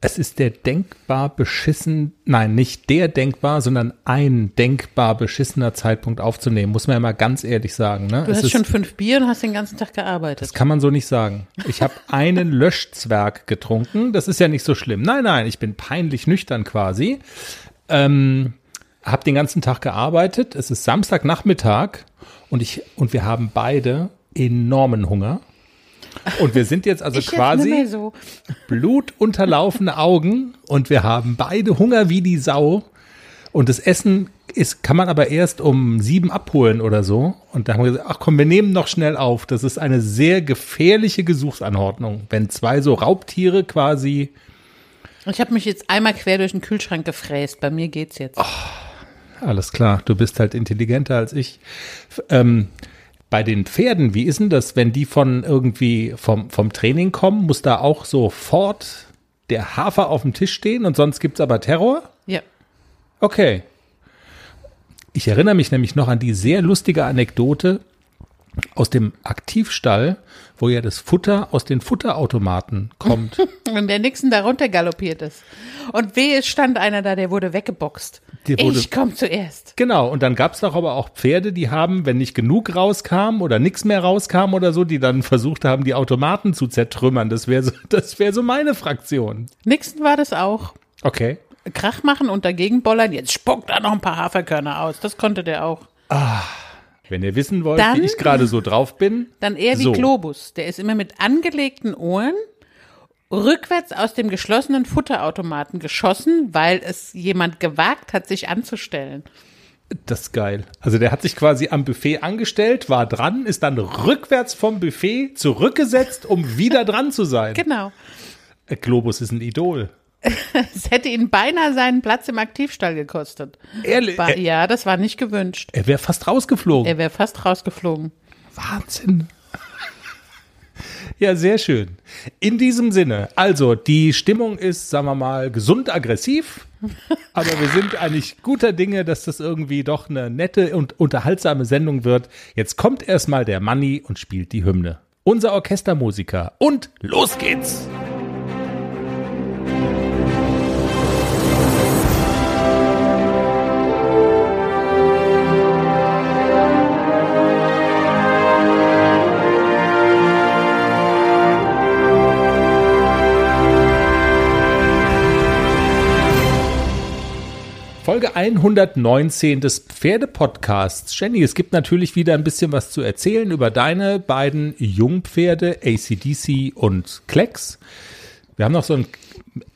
Es ist der denkbar beschissen, nein, nicht der denkbar, sondern ein denkbar beschissener Zeitpunkt aufzunehmen, muss man ja mal ganz ehrlich sagen. Ne? Du es hast ist, schon fünf Bier und hast den ganzen Tag gearbeitet. Das kann man so nicht sagen. Ich habe einen Löschzwerg getrunken, das ist ja nicht so schlimm. Nein, nein, ich bin peinlich nüchtern quasi. Ähm, habe den ganzen Tag gearbeitet, es ist Samstagnachmittag und ich und wir haben beide enormen Hunger. Und wir sind jetzt also Ich jetzt quasi mehr so. blutunterlaufene Augen und wir haben beide Hunger wie die Sau. Und das Essen ist, kann man aber erst um sieben abholen oder so. Und da haben wir gesagt, ach komm, wir nehmen noch schnell auf. Das ist eine sehr gefährliche Gesuchsanordnung, wenn zwei so Raubtiere quasi. Ich habe mich jetzt einmal quer durch den Kühlschrank gefräst. Bei mir geht's jetzt. Alles klar, du bist halt intelligenter als ich. Ähm, bei den Pferden, wie ist denn das, wenn die von irgendwie vom, vom Training kommen, muss da auch sofort der Hafer auf dem Tisch stehen und sonst gibt's aber Terror? Ja. Okay. Ich erinnere mich nämlich noch an die sehr lustige Anekdote aus dem Aktivstall, wo ja das Futter aus den Futterautomaten kommt. Und der Nixon da galoppiert ist. Und wehe, es stand einer da, der wurde weggeboxt. Der wurde- ich komm zuerst. genau, und dann gab es doch aber auch Pferde, die haben, wenn nicht genug rauskam oder nichts mehr rauskam oder so, die dann versucht haben, die Automaten zu zertrümmern. Das wäre so, das wäre so meine Fraktion. Nixon war das auch. Okay. Krach machen und dagegen bollern. Jetzt spuckt da noch ein paar Haferkörner aus. Das konnte der auch. Wenn ihr wissen wollt, Dann- wie ich gerade so drauf bin. Dann eher wie So. Globus. Der ist immer mit angelegten Ohren rückwärts aus dem geschlossenen Futterautomaten geschossen, weil es jemand gewagt hat, sich anzustellen. Das ist geil. Also der hat sich quasi am Buffet angestellt, war dran, ist dann rückwärts vom Buffet zurückgesetzt, um wieder dran zu sein. Genau. Äh, Globus ist ein Idol. Es hätte ihn beinahe seinen Platz im Aktivstall gekostet. Ehrlich? War, ja, das war nicht gewünscht. er wäre fast rausgeflogen. Er wäre fast rausgeflogen. Wahnsinn. Ja, sehr schön. In diesem Sinne, also die Stimmung ist, sagen wir mal, gesund aggressiv, aber wir sind eigentlich guter Dinge, dass das irgendwie doch eine nette und unterhaltsame Sendung wird. Jetzt kommt erstmal der Manni und spielt die Hymne. Unser Orchestermusiker. Und los geht's! Folge 119 des Pferdepodcasts. Jenny, es gibt natürlich wieder ein bisschen was zu erzählen über deine beiden Jungpferde, ACDC und Klecks. Wir haben noch so ein,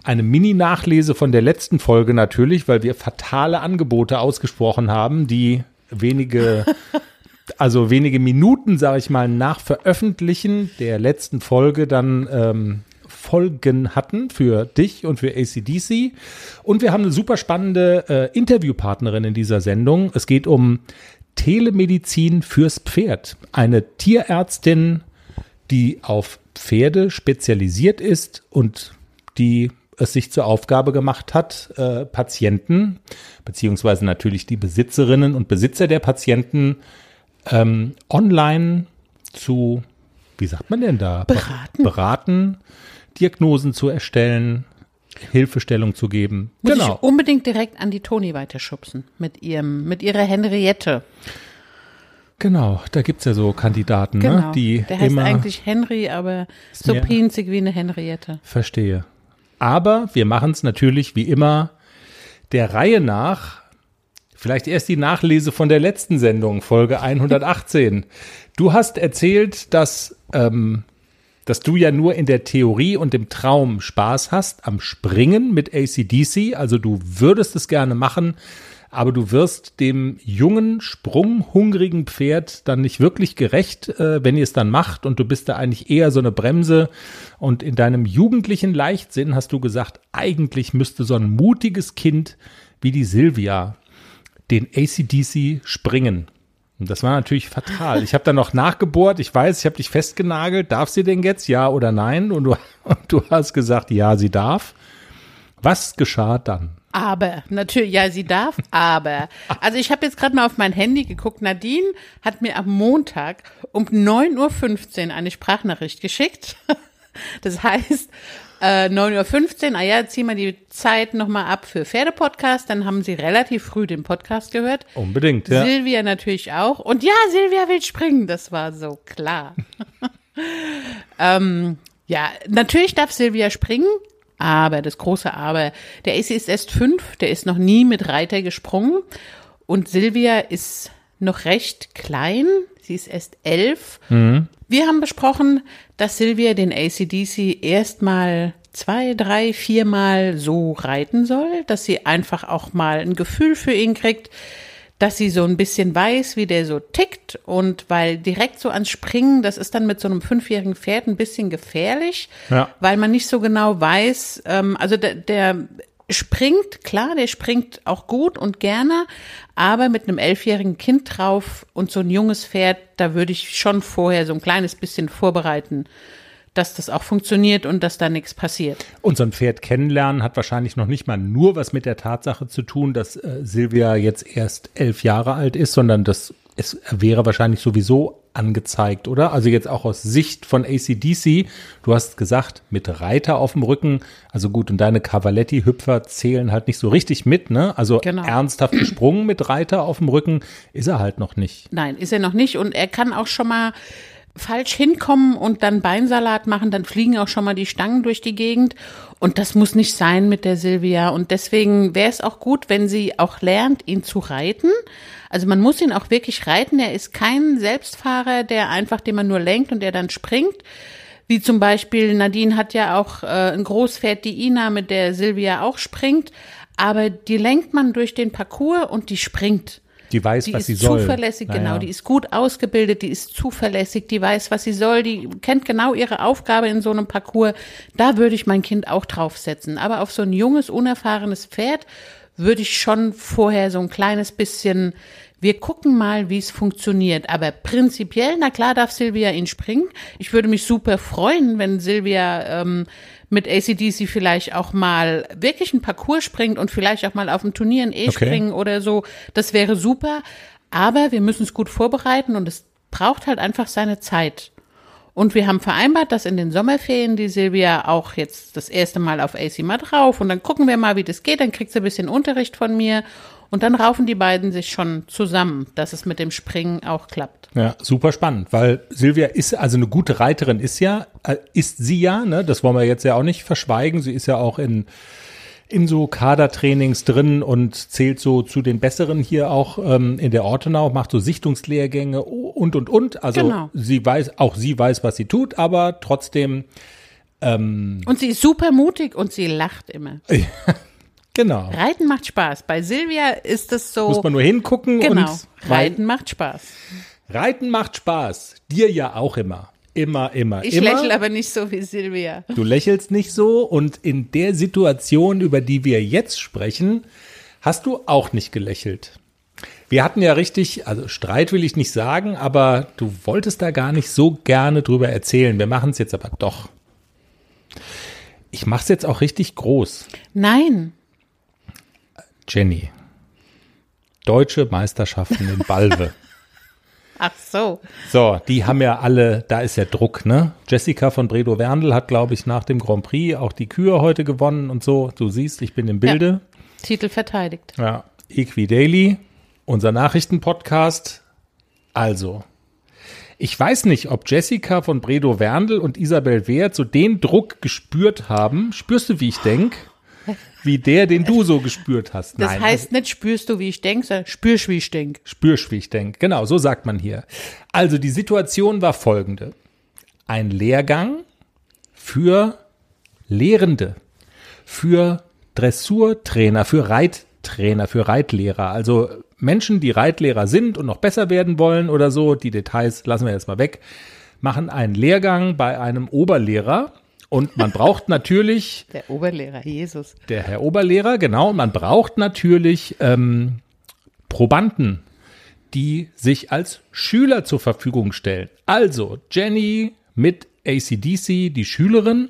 eine Mini-Nachlese von der letzten Folge natürlich, weil wir fatale Angebote ausgesprochen haben, die wenige, also wenige Minuten, sage ich mal, nach Veröffentlichen der letzten Folge dann ähm, Folgen hatten für dich und für ACDC. Und wir haben eine super spannende äh, Interviewpartnerin in dieser Sendung. Es geht um Telemedizin fürs Pferd. Eine Tierärztin, die auf Pferde spezialisiert ist und die es sich zur Aufgabe gemacht hat, äh, Patienten, beziehungsweise natürlich die Besitzerinnen und Besitzer der Patienten ähm, online zu, wie sagt man denn da? Beraten. Beraten, Diagnosen zu erstellen, Hilfestellung zu geben. Muss genau. ich unbedingt direkt an die Toni weiterschubsen mit ihrem, mit ihrer Henriette. Genau, da gibt's ja so Kandidaten, Genau. ne, die Der heißt immer eigentlich Henry, aber so pinzig wie eine Henriette. Verstehe. Aber wir machen es natürlich wie immer der Reihe nach. Vielleicht erst die Nachlese von der letzten Sendung, Folge 118. Du hast erzählt, dass, ähm, dass du ja nur in der Theorie und im Traum Spaß hast am Springen mit ACDC. Also du würdest es gerne machen, aber du wirst dem jungen, sprunghungrigen Pferd dann nicht wirklich gerecht, äh, wenn ihr es dann macht und du bist da eigentlich eher so eine Bremse und in deinem jugendlichen Leichtsinn hast du gesagt, eigentlich müsste so ein mutiges Kind wie die Silvia den ACDC springen. Das war natürlich fatal. Ich habe dann noch nachgebohrt. Ich weiß, ich habe dich festgenagelt. Darf sie denn jetzt? Ja oder nein? Und du, und du hast gesagt, ja, sie darf. Was geschah dann? Aber, natürlich, ja, sie darf, aber. Also ich habe jetzt gerade mal auf mein Handy geguckt. Nadine hat mir am Montag um 9.15 Uhr eine Sprachnachricht geschickt. Das heißt, äh, 9.15 Uhr, ah ja, ziehen wir die Zeit nochmal ab für Pferdepodcast. Dann haben sie relativ früh den Podcast gehört. Unbedingt, ja. Silvia natürlich auch. Und ja, Silvia will springen, das war so klar. ähm, ja, natürlich darf Silvia springen, aber das große Aber, der AC ist erst fünf, der ist noch nie mit Reiter gesprungen und Silvia ist noch recht klein, sie ist erst elf. Wir haben besprochen, dass Silvia den ACDC erstmal zwei, drei, viermal so reiten soll, dass sie einfach auch mal ein Gefühl für ihn kriegt, dass sie so ein bisschen weiß, wie der so tickt und weil direkt so ans Springen, das ist dann mit so einem fünfjährigen Pferd ein bisschen gefährlich, Ja. weil man nicht so genau weiß, ähm, also der, der springt, klar, der springt auch gut und gerne, aber mit einem elfjährigen Kind drauf und so ein junges Pferd, da würde ich schon vorher so ein kleines bisschen vorbereiten, dass das auch funktioniert und dass da nichts passiert. Und so ein Pferd kennenlernen hat wahrscheinlich noch nicht mal nur was mit der Tatsache zu tun, dass äh, Silvia jetzt erst elf Jahre alt ist, sondern das es wäre wahrscheinlich sowieso angezeigt, oder? Also jetzt auch aus Sicht von ACDC. Du hast gesagt, mit Reiter auf dem Rücken. Also gut, und deine Cavaletti-Hüpfer zählen halt nicht so richtig mit, ne? Also Genau. ernsthaft gesprungen mit Reiter auf dem Rücken ist er halt noch nicht. Nein, ist er noch nicht. Und er kann auch schon mal falsch hinkommen und dann Beinsalat machen, dann fliegen auch schon mal die Stangen durch die Gegend. Und das muss nicht sein mit der Silvia. Und deswegen wäre es auch gut, wenn sie auch lernt, ihn zu reiten. Also man muss ihn auch wirklich reiten. Er ist kein Selbstfahrer, der einfach, den man nur lenkt und der dann springt. Wie zum Beispiel, Nadine hat ja auch äh, ein Großpferd, die Ina, mit der Silvia auch springt. Aber die lenkt man durch den Parcours und die springt. Die weiß, Die was ist sie soll. zuverlässig, Naja. genau. Die ist gut ausgebildet, die ist zuverlässig, die weiß, was sie soll, die kennt genau ihre Aufgabe in so einem Parcours. Da würde ich mein Kind auch draufsetzen. Aber auf so ein junges, unerfahrenes Pferd würde ich schon vorher so ein kleines bisschen, wir gucken mal, wie es funktioniert. Aber prinzipiell, na klar, darf Silvia ihn springen. Ich würde mich super freuen, wenn Silvia ähm, mit ACDC vielleicht auch mal wirklich einen Parcours springt und vielleicht auch mal auf dem Turnier ein E-Springen oder so. Das wäre super. Aber wir müssen es gut vorbereiten und es braucht halt einfach seine Zeit. Und wir haben vereinbart, dass in den Sommerferien die Silvia auch jetzt das erste Mal auf AC mal drauf und dann gucken wir mal, wie das geht. Dann kriegt sie ein bisschen Unterricht von mir und dann raufen die beiden sich schon zusammen, dass es mit dem Springen auch klappt. Ja, super spannend, weil Silvia ist, also eine gute Reiterin ist ja, äh, ist sie ja, ne? Das wollen wir jetzt ja auch nicht verschweigen. Sie ist ja auch in, in so Kadertrainings drin und zählt so zu den Besseren hier auch ähm, in der Ortenau, macht so Sichtungslehrgänge und und und. Also Genau. sie weiß, auch sie weiß, was sie tut, aber trotzdem, Und sie ist super mutig und sie lacht immer. genau. Reiten macht Spaß. Bei Silvia ist es so. Muss man nur hingucken genau. und Reiten macht Spaß. Reiten macht Spaß. Dir ja auch immer. Immer, immer, Ich immer. lächle aber nicht so wie Silvia. Du lächelst nicht so und in der Situation, über die wir jetzt sprechen, hast du auch nicht gelächelt. Wir hatten ja richtig, also Streit will ich nicht sagen, aber du wolltest da gar nicht so gerne drüber erzählen. Wir machen es jetzt aber doch. Ich mache es jetzt auch richtig groß. Nein. Jenny. Deutsche Meisterschaften in Balve. Ach so. So, die haben ja alle, da ist ja Druck, ne? Jessica von Bredow Werndl hat, glaube ich, nach dem Grand Prix auch die Kühe heute gewonnen und so. Du siehst, ich bin im Bilde. Titel verteidigt. Ja. Equi Daily, unser Nachrichtenpodcast. Also, ich weiß nicht, ob Jessica von Bredow Werndl und Isabel Wehrt so den Druck gespürt haben. Spürst du, wie ich denk? Wie der, den du so gespürt hast. Das Nein, heißt nicht, spürst du, wie ich denke, sondern spürst, wie ich denke. Spürst, wie ich denke. Genau, so sagt man hier. Also die Situation war folgende. Ein Lehrgang für Lehrende, für Dressurtrainer, für Reittrainer, für Reitlehrer. Also Menschen, die Reitlehrer sind und noch besser werden wollen oder so, die Details lassen wir jetzt mal weg, machen einen Lehrgang bei einem Oberlehrer. Und man braucht natürlich Der Oberlehrer, Jesus. der Herr Oberlehrer, genau. Man braucht natürlich ähm, Probanden, die sich als Schüler zur Verfügung stellen. Also Jenny mit ACDC, die Schülerin.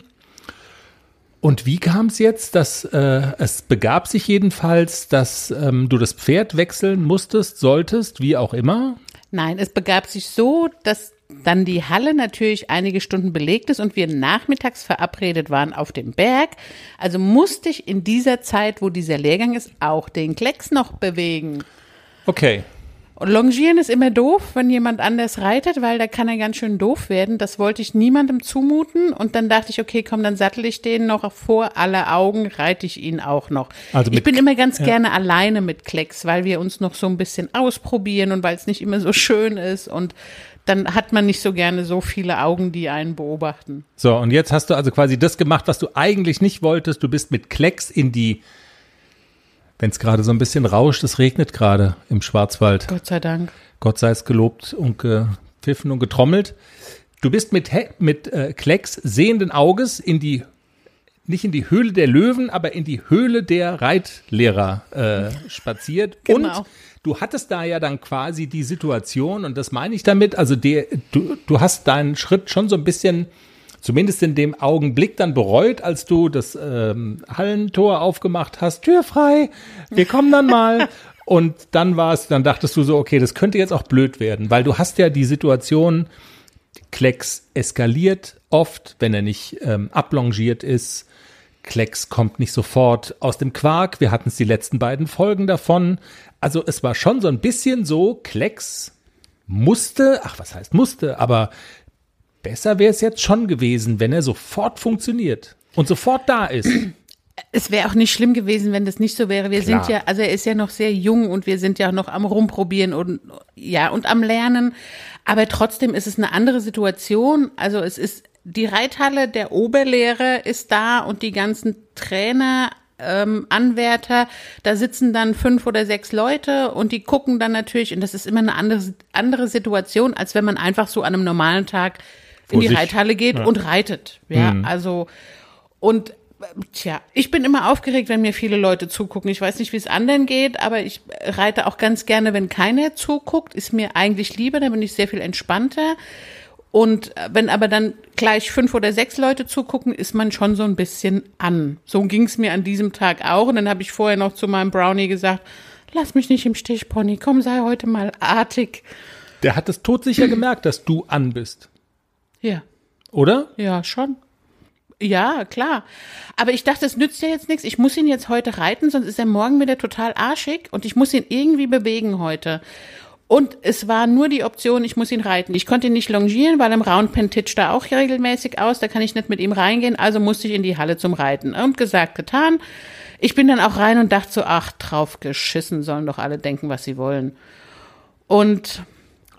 Und wie kam es jetzt, dass äh, es begab sich jedenfalls, dass ähm, du das Pferd wechseln musstest, solltest, wie auch immer? Nein, es begab sich so, dass dann die Halle natürlich einige Stunden belegt ist und wir nachmittags verabredet waren auf dem Berg. Also musste ich in dieser Zeit, wo dieser Lehrgang ist, auch den Klecks noch bewegen. Okay. Und Longieren ist immer doof, wenn jemand anders reitet, weil da kann er ganz schön doof werden. Das wollte ich niemandem zumuten. Und dann dachte ich, okay, komm, dann sattel ich den noch vor aller Augen, reite ich ihn auch noch. Also ich bin immer ganz gerne alleine mit Klecks, weil wir uns noch so ein bisschen ausprobieren und weil es nicht immer so schön ist. Und dann hat man nicht so gerne so viele Augen, die einen beobachten. So, und jetzt hast du also quasi das gemacht, was du eigentlich nicht wolltest. Du bist mit Klecks in die, wenn es gerade so ein bisschen rauscht, es regnet gerade im Schwarzwald. Gott sei Dank. Gott sei es gelobt und gepfiffen und getrommelt. Du bist mit, mit äh, Klecks sehenden Auges in die, nicht in die Höhle der Löwen, aber in die Höhle der Reitlehrer äh, spaziert. Genau. Und du hattest da ja dann quasi die Situation, und das meine ich damit, also der, du, du hast deinen Schritt schon so ein bisschen, zumindest in dem Augenblick dann bereut, als du das ähm, Hallentor aufgemacht hast, Tür frei, wir kommen dann mal. Und dann war es, dann dachtest du so, okay, das könnte jetzt auch blöd werden, weil du hast ja die Situation, Klecks eskaliert oft, wenn er nicht ähm, ablongiert ist. Klecks kommt nicht sofort aus dem Quark. Wir hatten es die letzten beiden Folgen davon. Also es war schon so ein bisschen so, Klecks musste, ach was heißt musste, aber besser wäre es jetzt schon gewesen, wenn er sofort funktioniert und sofort da ist. Es wäre auch nicht schlimm gewesen, wenn das nicht so wäre. Wir Klar. sind ja, also er ist ja noch sehr jung und wir sind ja noch am Rumprobieren und ja und am Lernen. Aber trotzdem ist es eine andere Situation. Also es ist die Reithalle, der Oberlehrer ist da und die ganzen Trainer, ähm, Anwärter, da sitzen dann fünf oder sechs Leute und die gucken dann natürlich, und das ist immer eine andere, andere Situation, als wenn man einfach so an einem normalen Tag in Vor die sich. Reithalle geht Ja. und reitet. Ja, also und Tja, ich bin immer aufgeregt, wenn mir viele Leute zugucken. Ich weiß nicht, wie es anderen geht, aber ich reite auch ganz gerne, wenn keiner zuguckt. Ist mir eigentlich lieber, dann bin ich sehr viel entspannter. Und äh, wenn aber dann gleich fünf oder sechs Leute zugucken, ist man schon so ein bisschen an. So ging es mir an diesem Tag auch. Und dann habe ich vorher noch zu meinem Brownie gesagt, lass mich nicht im Stich, Pony, komm, sei heute mal artig. Der hat es todsicher gemerkt, dass du an bist, Ja. oder? Ja, schon. Ja, klar. Aber ich dachte, es nützt ja jetzt nichts. Ich muss ihn jetzt heute reiten, sonst ist er morgen wieder total arschig und ich muss ihn irgendwie bewegen heute. Und es war nur die Option, ich muss ihn reiten. Ich konnte ihn nicht longieren, weil im Roundpen titscht er auch regelmäßig aus. Da kann ich nicht mit ihm reingehen. Also musste ich in die Halle zum Reiten. Und gesagt, getan. Ich bin dann auch rein und dachte so, ach, drauf geschissen, sollen doch alle denken, was sie wollen. Und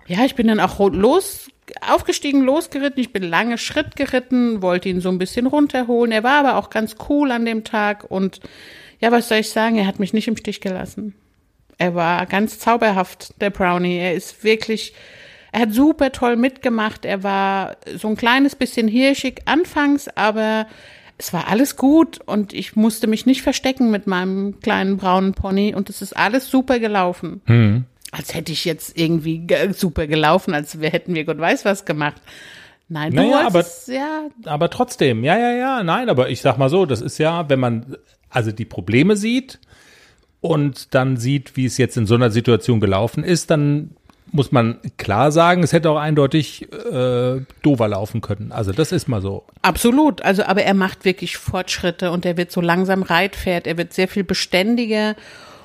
ja, ich bin dann auch los, aufgestiegen, losgeritten. Ich bin lange Schritt geritten, wollte ihn so ein bisschen runterholen. Er war aber auch ganz cool an dem Tag und ja, was soll ich sagen? Er hat mich nicht im Stich gelassen. Er war ganz zauberhaft, der Brownie. Er ist wirklich, er hat super toll mitgemacht. Er war so ein kleines bisschen hirschig anfangs, aber es war alles gut und ich musste mich nicht verstecken mit meinem kleinen braunen Pony und es ist alles super gelaufen. Als hätte ich jetzt irgendwie ge- super gelaufen, als wir hätten wir Gott weiß was gemacht. Nein, du Naja, hast aber- ja, Aber trotzdem, ja, ja, ja, nein, aber ich sag mal so, das ist ja, wenn man also die Probleme sieht und dann sieht, wie es jetzt in so einer Situation gelaufen ist, dann muss man klar sagen, es hätte auch eindeutig äh, dover laufen können. Also das ist mal so. Absolut. Also, aber er macht wirklich Fortschritte und er wird so langsam Reitpferd. Er wird sehr viel beständiger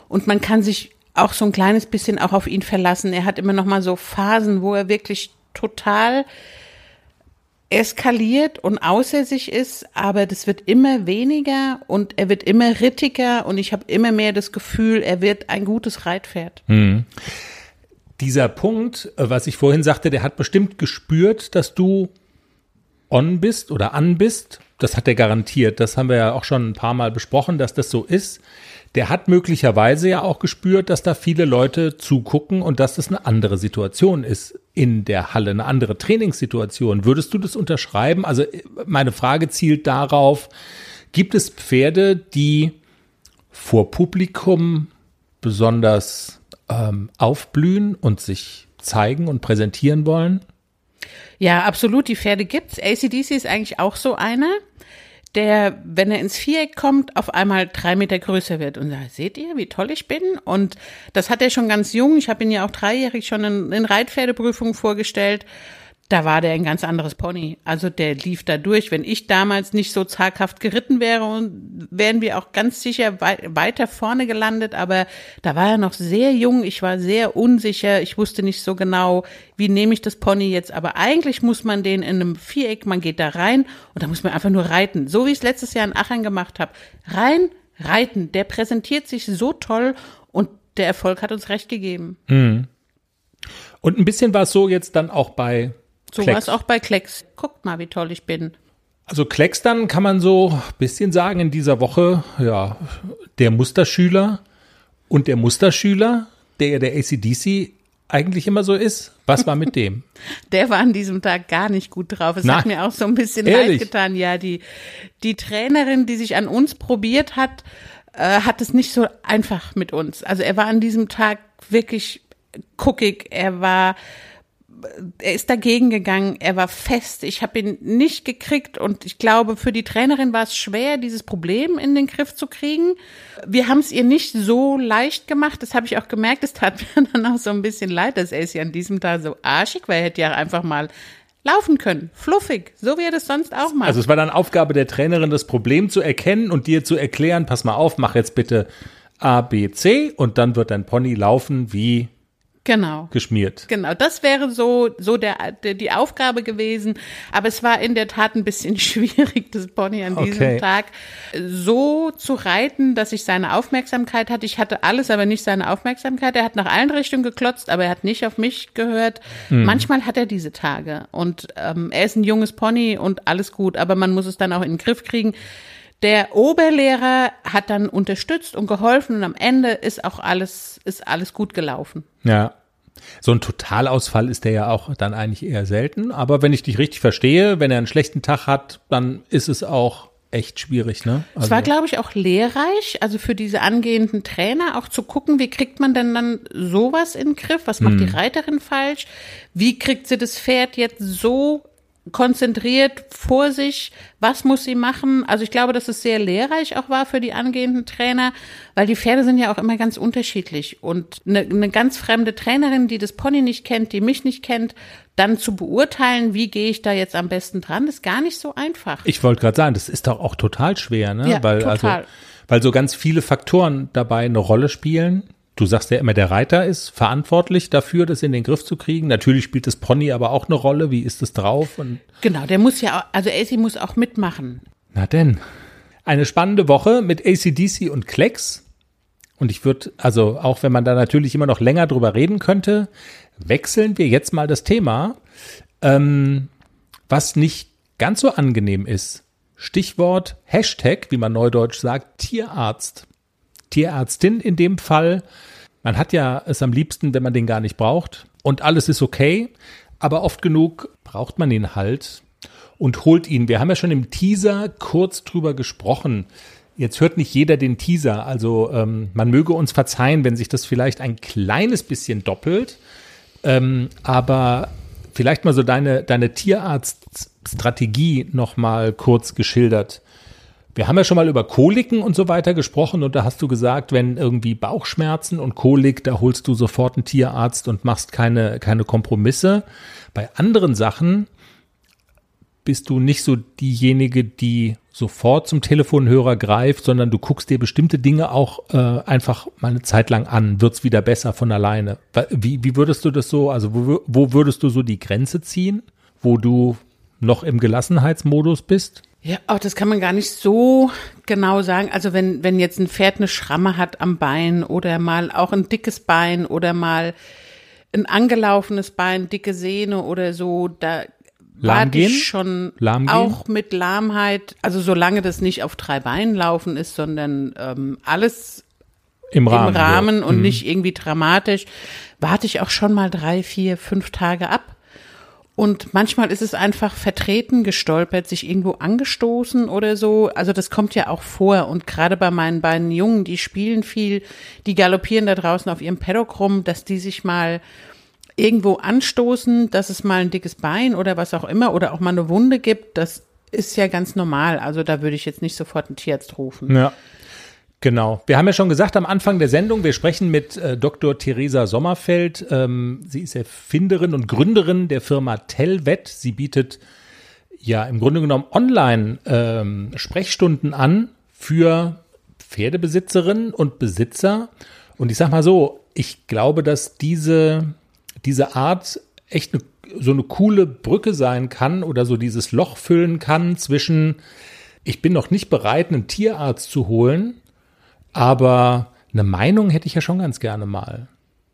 und man kann sich auch so ein kleines bisschen auch auf ihn verlassen. Er hat immer noch mal so Phasen, wo er wirklich total eskaliert und außer sich ist, aber das wird immer weniger und er wird immer rittiger und ich habe immer mehr das Gefühl, er wird ein gutes Reitpferd. Dieser Punkt, äh, was ich vorhin sagte, der hat bestimmt gespürt, dass du on bist oder an bist. Das hat er garantiert. Das haben wir ja auch schon ein paar Mal besprochen, dass das so ist. Der hat möglicherweise ja auch gespürt, dass da viele Leute zugucken und dass das eine andere Situation ist in der Halle, eine andere Trainingssituation. Würdest du das unterschreiben? Also äh, meine Frage zielt darauf, gibt es Pferde, die vor Publikum besonders ähm, aufblühen und sich zeigen und präsentieren wollen? Ja, absolut. Die Pferde gibt's. ACDC ist eigentlich auch so einer, der, wenn er ins Viereck kommt, auf einmal drei Meter größer wird. Und sagt, seht ihr, wie toll ich bin? Und das hat er schon ganz jung. Ich habe ihn ja auch dreijährig schon in, in Reitpferdeprüfungen vorgestellt da war der ein ganz anderes Pony. Also der lief da durch. Wenn ich damals nicht so zaghaft geritten wäre, wären wir auch ganz sicher wei weiter vorne gelandet. Aber da war er noch sehr jung. Ich war sehr unsicher. Ich wusste nicht so genau, wie nehme ich das Pony jetzt. Aber eigentlich muss man den in einem Viereck, man geht da rein und da muss man einfach nur reiten. So wie ich es letztes Jahr in Aachen gemacht habe. Rein, reiten. Der präsentiert sich so toll und der Erfolg hat uns recht gegeben. Mhm. Und ein bisschen war es so jetzt dann auch bei so war es auch bei Klecks. Guckt mal, wie toll ich bin. Also Klecks dann kann man so ein bisschen sagen in dieser Woche, ja, der Musterschüler und der Musterschüler, der ja der ACDC eigentlich immer so ist. Was war mit dem? Der war an diesem Tag gar nicht gut drauf. Es Nein. hat mir auch so ein bisschen Ehrlich? leid getan. Ja, die, die Trainerin, die sich an uns probiert hat, äh, hat es nicht so einfach mit uns. Also er war an diesem Tag wirklich guckig. Er war er ist dagegen gegangen, er war fest, ich habe ihn nicht gekriegt. Und ich glaube, für die Trainerin war es schwer, dieses Problem in den Griff zu kriegen. Wir haben es ihr nicht so leicht gemacht, das habe ich auch gemerkt, es tat mir dann auch so ein bisschen leid, dass er ja an diesem Tag so arschig, weil er hätte ja einfach mal laufen können, fluffig, so wie er das sonst auch macht. Also es war dann Aufgabe der Trainerin, das Problem zu erkennen und dir zu erklären, pass mal auf, mach jetzt bitte A, B, C. Und dann wird dein Pony laufen wie genau. geschmiert. Genau, das wäre so, so der, der, die Aufgabe gewesen. Aber es war in der Tat ein bisschen schwierig, das Pony an diesem Okay. Tag so zu reiten, dass ich seine Aufmerksamkeit hatte. Ich hatte alles, aber nicht seine Aufmerksamkeit. Er hat nach allen Richtungen geklotzt, aber er hat nicht auf mich gehört. Manchmal hat er diese Tage. Und ähm, er ist ein junges Pony und alles gut, aber man muss es dann auch in den Griff kriegen. Der Oberlehrer hat dann unterstützt und geholfen und am Ende ist auch alles, ist alles gut gelaufen. Ja. So ein Totalausfall ist der ja auch dann eigentlich eher selten. Aber wenn ich dich richtig verstehe, wenn er einen schlechten Tag hat, dann ist es auch echt schwierig, ne? Es Also, war, glaube ich, auch lehrreich, also für diese angehenden Trainer auch zu gucken, wie kriegt man denn dann sowas in den Griff? Was macht die Reiterin falsch? Wie kriegt sie das Pferd jetzt so konzentriert vor sich? Was muss sie machen? Also ich glaube, dass es sehr lehrreich auch war für die angehenden Trainer, weil die Pferde sind ja auch immer ganz unterschiedlich. Und eine, eine ganz fremde Trainerin, die das Pony nicht kennt, die mich nicht kennt, dann zu beurteilen, wie gehe ich da jetzt am besten dran, ist gar nicht so einfach. ich wollte gerade sagen, das ist doch auch total schwer, ne? Ja, weil, total. Also, weil so ganz viele Faktoren dabei eine Rolle spielen. Du sagst ja immer, der Reiter ist verantwortlich dafür, das in den Griff zu kriegen. Natürlich spielt das Pony aber auch eine Rolle. Wie ist es drauf? Und Genau, der muss ja, auch, also AC muss auch mitmachen. Na denn. Eine spannende Woche mit ACDC und Klecks. Und ich würde, also auch wenn man da natürlich immer noch länger drüber reden könnte, wechseln wir jetzt mal das Thema, ähm, was nicht ganz so angenehm ist. Stichwort Hashtag, wie man neudeutsch sagt, Tierarzt. Tierärztin in dem Fall. Man hat ja es am liebsten, wenn man den gar nicht braucht. Und alles ist okay. Aber oft genug braucht man ihn halt und holt ihn. Wir haben ja schon im Teaser kurz drüber gesprochen. Jetzt hört nicht jeder den Teaser. Also ähm, man möge uns verzeihen, wenn sich das vielleicht ein kleines bisschen doppelt. Ähm, aber vielleicht mal so deine, deine Tierarztstrategie noch mal kurz geschildert. Wir haben ja schon mal über Koliken und so weiter gesprochen und da hast du gesagt, wenn irgendwie Bauchschmerzen und Kolik, da holst du sofort einen Tierarzt und machst keine, keine Kompromisse. Bei anderen Sachen bist du nicht so diejenige, die sofort zum Telefonhörer greift, sondern du guckst dir bestimmte Dinge auch äh, einfach mal eine Zeit lang an. Wird's wieder besser von alleine? Wie, wie würdest du das so, also wo, wo würdest du so die Grenze ziehen, wo du noch im Gelassenheitsmodus bist? Ja, auch das kann man gar nicht so genau sagen. Also wenn, wenn jetzt ein Pferd eine Schramme hat am Bein oder mal auch ein dickes Bein oder mal ein angelaufenes Bein, dicke Sehne oder so, da warte ich schon Lahm gehen? auch mit Lahmheit, also solange das nicht auf drei Beinen laufen ist, sondern ähm, alles Im Rahmen. im Rahmen ja. und Mhm. nicht irgendwie dramatisch, warte ich auch schon mal drei, vier, fünf Tage ab. Und manchmal ist es einfach vertreten, gestolpert, sich irgendwo angestoßen oder so. Also das kommt ja auch vor. Und gerade bei meinen beiden Jungen, die spielen viel, die galoppieren da draußen auf ihrem Paddock rum, dass die sich mal irgendwo anstoßen, dass es mal ein dickes Bein oder was auch immer oder auch mal eine Wunde gibt, das ist ja ganz normal. Also da würde ich jetzt nicht sofort einen Tierarzt rufen. Ja. Genau. Wir haben ja schon gesagt am Anfang der Sendung, wir sprechen mit äh, Dr. Theresa Sommerfeld. Ähm, sie ist Erfinderin und Gründerin der Firma Telvet. Sie bietet ja im Grunde genommen online ähm, Sprechstunden an für Pferdebesitzerinnen und Besitzer. Und ich sag mal so, ich glaube, dass diese, diese Art echt eine, so eine coole Brücke sein kann oder so dieses Loch füllen kann zwischen ich bin noch nicht bereit, einen Tierarzt zu holen, aber eine Meinung hätte ich ja schon ganz gerne mal.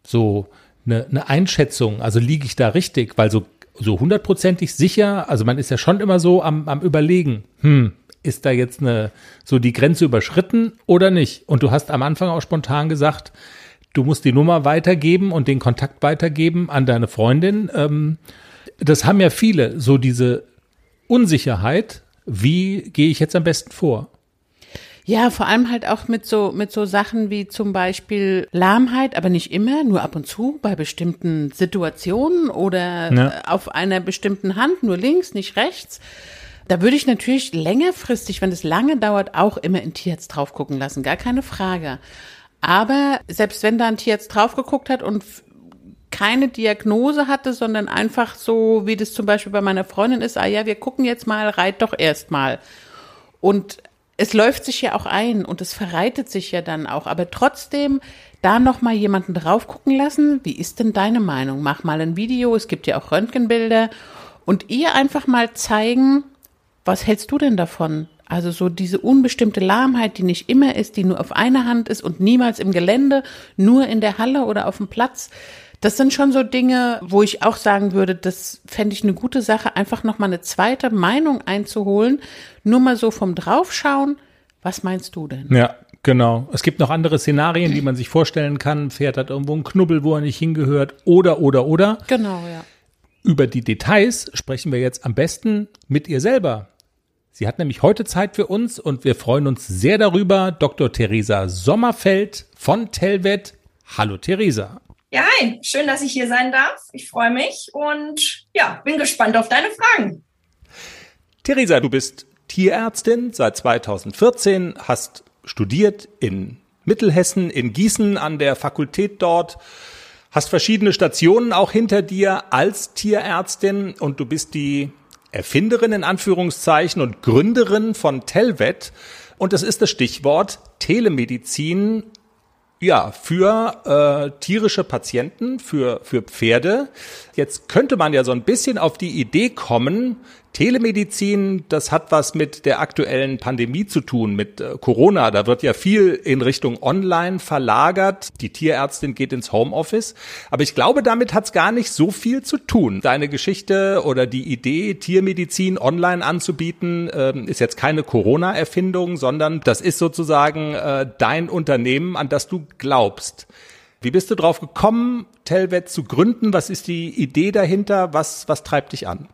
So eine, eine Einschätzung, also liege ich da richtig, weil so so hundertprozentig sicher, also man ist ja schon immer so am, am überlegen, hm, ist da jetzt eine, so die Grenze überschritten oder nicht? Und du hast am Anfang auch spontan gesagt, du musst die Nummer weitergeben und den Kontakt weitergeben an deine Freundin. Ähm, das haben ja viele, so diese Unsicherheit, wie gehe ich jetzt am besten vor? Ja, vor allem halt auch mit so, mit so Sachen wie zum Beispiel Lahmheit, aber nicht immer, nur ab und zu bei bestimmten Situationen oder Ja. auf einer bestimmten Hand, nur links, nicht rechts. Da würde ich natürlich längerfristig, wenn es lange dauert, auch immer in Tierarzt drauf gucken lassen, gar keine Frage. Aber selbst wenn da ein Tierarzt drauf geguckt hat und keine Diagnose hatte, sondern einfach so, wie das zum Beispiel bei meiner Freundin ist, ah ja, wir gucken jetzt mal, reit doch erst mal. Und es läuft sich ja auch ein und es verreitet sich ja dann auch. Aber trotzdem da noch mal jemanden drauf gucken lassen. Wie ist denn deine Meinung? Mach mal ein Video. Es gibt ja auch Röntgenbilder und ihr einfach mal zeigen, was hältst du denn davon? Also so diese unbestimmte Lahmheit, die nicht immer ist, die nur auf einer Hand ist und niemals im Gelände, nur in der Halle oder auf dem Platz. Das sind schon so Dinge, wo ich auch sagen würde, das fände ich eine gute Sache, einfach noch mal eine zweite Meinung einzuholen. Nur mal so vom Draufschauen. Was meinst du denn? Ja, genau. Es gibt noch andere Szenarien, die man sich vorstellen kann. Ein Pferd hat irgendwo einen Knubbel, wo er nicht hingehört. Oder, oder, oder. Genau, ja. Über die Details sprechen wir jetzt am besten mit ihr selber. Sie hat nämlich heute Zeit für uns und wir freuen uns sehr darüber. Dr. Theresa Sommerfeld von Telvet. Hallo Theresa. Ja, hi, schön, dass ich hier sein darf. Ich freue mich und ja, bin gespannt auf deine Fragen. Theresa, du bist Tierärztin seit 2014, hast studiert in Mittelhessen, in Gießen an der Fakultät dort, hast verschiedene Stationen auch hinter dir als Tierärztin und du bist die Erfinderin in Anführungszeichen und Gründerin von Telvet. Und das ist das Stichwort Telemedizin ja, für äh, tierische Patienten, für, für Pferde. Jetzt könnte man ja so ein bisschen auf die Idee kommen, Telemedizin, das hat was mit der aktuellen Pandemie zu tun, mit äh, Corona. Da wird ja viel in Richtung Online verlagert. Die Tierärztin geht ins Homeoffice. Aber ich glaube, damit hat es gar nicht so viel zu tun. Deine Geschichte oder die Idee, Tiermedizin online anzubieten, ähm, ist jetzt keine Corona-Erfindung, sondern das ist sozusagen äh, dein Unternehmen, an das du glaubst. Wie bist du drauf gekommen, Telvet zu gründen? Was ist die Idee dahinter? Was, was treibt dich an?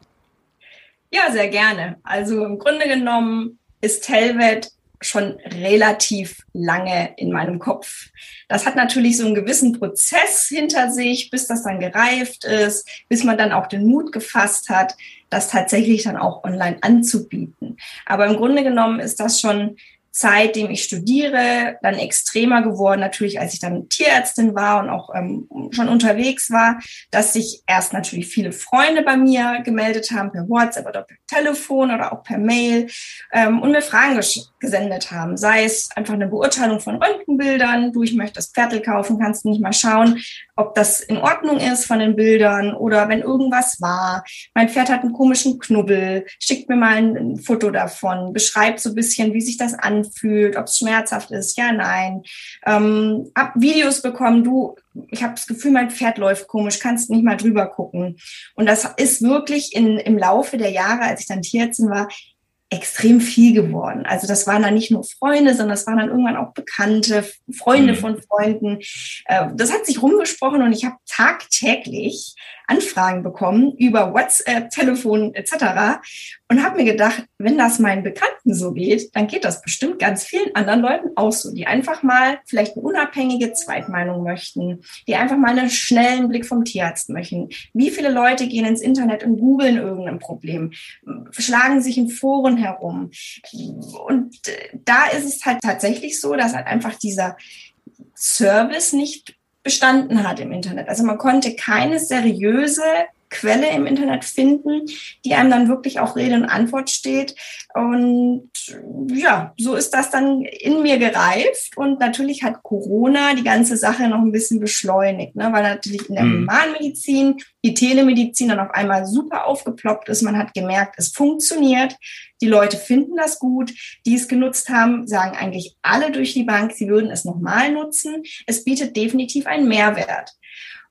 Ja, sehr gerne. Also im Grunde genommen ist Telvet schon relativ lange in meinem Kopf. Das hat natürlich so einen gewissen Prozess hinter sich, bis das dann gereift ist, bis man dann auch den Mut gefasst hat, das tatsächlich dann auch online anzubieten. Aber im Grunde genommen ist das schon seitdem ich studiere, dann extremer geworden, natürlich als ich dann Tierärztin war und auch ähm, schon unterwegs war, dass sich erst natürlich viele Freunde bei mir gemeldet haben, per WhatsApp oder per Telefon oder auch per Mail ähm, und mir Fragen ges gesendet haben. Sei es einfach eine Beurteilung von Röntgenbildern, du, ich möchte das Pferdel kaufen, kannst du nicht mal schauen, ob das in Ordnung ist von den Bildern oder wenn irgendwas war. Mein Pferd hat einen komischen Knubbel, schickt mir mal ein, Foto davon, beschreibt so ein bisschen, wie sich das anfühlt, ob es schmerzhaft ist, ja, nein. Ähm, hab Videos bekommen, du, ich habe das Gefühl, mein Pferd läuft komisch, kannst nicht mal drüber gucken. Und das ist wirklich in, im Laufe der Jahre, als ich dann Tierärztin war, extrem viel geworden. Also das waren dann nicht nur Freunde, sondern das waren dann irgendwann auch Bekannte, Freunde mhm. von Freunden. Äh, das hat sich rumgesprochen und ich habe tagtäglich Anfragen bekommen über WhatsApp, Telefon etc. und habe mir gedacht, wenn das meinen Bekannten so geht, dann geht das bestimmt ganz vielen anderen Leuten auch so, die einfach mal vielleicht eine unabhängige Zweitmeinung möchten, die einfach mal einen schnellen Blick vom Tierarzt möchten. Wie viele Leute gehen ins Internet und googeln irgendein Problem, schlagen sich in Foren herum. Und da ist es halt tatsächlich so, dass halt einfach dieser Service nicht bestanden hat im Internet. Also man konnte keine seriöse Quelle im Internet finden, die einem dann wirklich auch Rede und Antwort steht. Und ja, so ist das dann in mir gereift. Und natürlich hat Corona die ganze Sache noch ein bisschen beschleunigt, ne? weil natürlich in der mhm. Humanmedizin die Telemedizin dann auf einmal super aufgeploppt ist. Man hat gemerkt, es funktioniert. Die Leute finden das gut. Die es genutzt haben, sagen eigentlich alle durch die Bank, sie würden es nochmal nutzen. Es bietet definitiv einen Mehrwert.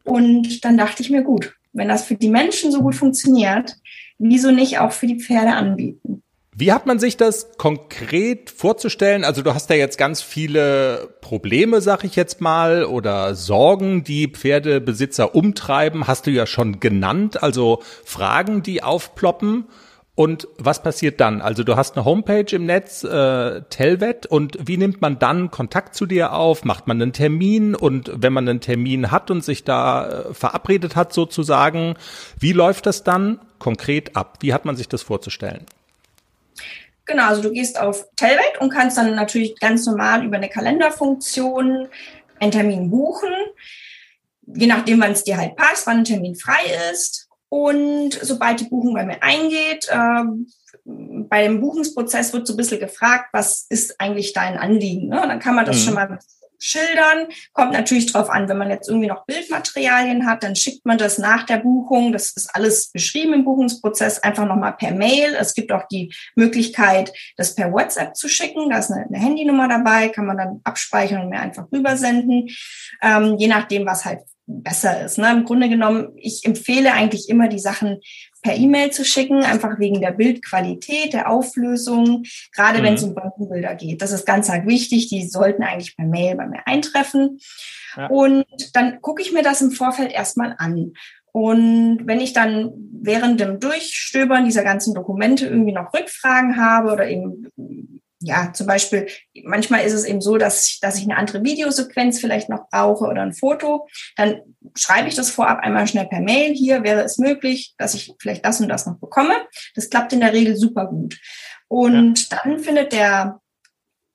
Und dann dachte ich mir, gut, wenn das für die Menschen so gut funktioniert, wieso nicht auch für die Pferde anbieten? Wie hat man sich das konkret vorzustellen? Also du hast ja jetzt ganz viele Probleme, sag ich jetzt mal, oder Sorgen, die Pferdebesitzer umtreiben, hast du ja schon genannt, also Fragen, die aufploppen. Und was passiert dann? Also du hast eine Homepage im Netz, äh, Telvet, und wie nimmt man dann Kontakt zu dir auf? Macht man einen Termin? Und wenn man einen Termin hat und sich da äh, verabredet hat sozusagen, wie läuft das dann konkret ab? Wie hat man sich das vorzustellen? Genau, also du gehst auf Telvet und kannst dann natürlich ganz normal über eine Kalenderfunktion einen Termin buchen, je nachdem, wann es dir halt passt, wann ein Termin frei ist. Und sobald die Buchung bei mir eingeht, äh, bei dem Buchungsprozess wird so ein bisschen gefragt, was ist eigentlich dein Anliegen? Ne? Und dann kann man das mhm. schon mal schildern. Kommt natürlich drauf an, wenn man jetzt irgendwie noch Bildmaterialien hat, dann schickt man das nach der Buchung. Das ist alles beschrieben im Buchungsprozess, einfach nochmal per Mail. Es gibt auch die Möglichkeit, das per WhatsApp zu schicken. Da ist eine, eine Handynummer dabei, kann man dann abspeichern und mir einfach rübersenden. Ähm, je nachdem, was halt besser ist. Ne? Im Grunde genommen, ich empfehle eigentlich immer die Sachen per E-Mail zu schicken, einfach wegen der Bildqualität, der Auflösung, gerade mhm. wenn es um Bankenbilder geht. Das ist ganz arg wichtig. Die sollten eigentlich per Mail bei mir eintreffen. Ja. Und dann gucke ich mir das im Vorfeld erstmal an. Und wenn ich dann während dem Durchstöbern dieser ganzen Dokumente irgendwie noch Rückfragen habe oder eben ja, zum Beispiel, manchmal ist es eben so, dass ich, dass ich eine andere Videosequenz vielleicht noch brauche oder ein Foto. Dann schreibe ich das vorab einmal schnell per Mail. Hier wäre es möglich, dass ich vielleicht das und das noch bekomme. Das klappt in der Regel super gut. Und ja. dann findet der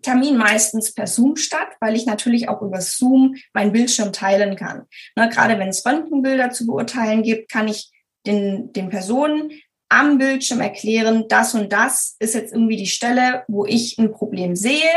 Termin meistens per Zoom statt, weil ich natürlich auch über Zoom meinen Bildschirm teilen kann. Ne, gerade wenn es Röntgenbilder zu beurteilen gibt, kann ich den, den Personen am Bildschirm erklären, das und das ist jetzt irgendwie die Stelle, wo ich ein Problem sehe.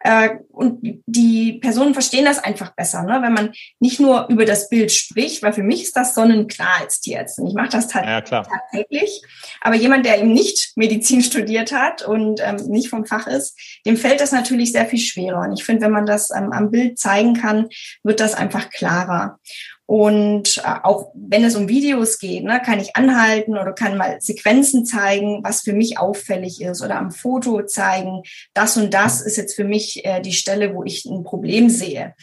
Äh, und die Personen verstehen das einfach besser, ne? wenn man nicht nur über das Bild spricht, weil für mich ist das sonnenklar als Tierärztin. Ich mache das ja, tatsächlich. Aber jemand, der eben nicht Medizin studiert hat und ähm, nicht vom Fach ist, dem fällt das natürlich sehr viel schwerer. Und ich finde, wenn man das ähm, am Bild zeigen kann, wird das einfach klarer. Und äh, auch wenn es um Videos geht, ne, kann ich anhalten oder kann mal Sequenzen zeigen, was für mich auffällig ist oder am Foto zeigen, das und das ist jetzt für mich äh, die Stelle, wo ich ein Problem sehe.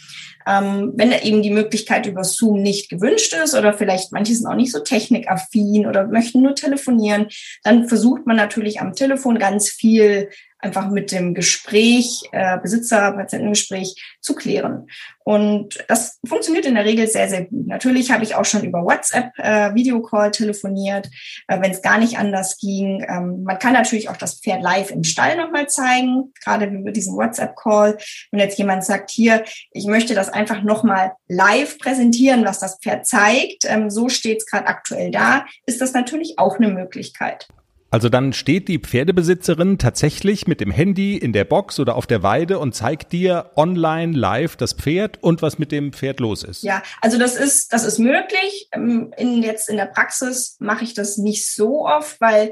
Ähm, wenn eben die Möglichkeit über Zoom nicht gewünscht ist oder vielleicht manche sind auch nicht so technikaffin oder möchten nur telefonieren, dann versucht man natürlich am Telefon ganz viel einfach mit dem Gespräch, äh, Besitzer-Patientengespräch zu klären. Und das funktioniert in der Regel sehr, sehr gut. Natürlich habe ich auch schon über WhatsApp äh, Videocall telefoniert, äh, wenn es gar nicht anders ging. Ähm, man kann natürlich auch das Pferd live im Stall nochmal zeigen, gerade über diesen WhatsApp-Call. Wenn jetzt jemand sagt, hier, ich möchte das einfach nochmal live präsentieren, was das Pferd zeigt, ähm, so steht es gerade aktuell da, ist das natürlich auch eine Möglichkeit. Also dann steht die Pferdebesitzerin tatsächlich mit dem Handy in der Box oder auf der Weide und zeigt dir online live das Pferd und was mit dem Pferd los ist. Ja, also das ist, das ist möglich. Ähm, in, jetzt in der Praxis mache ich das nicht so oft, weil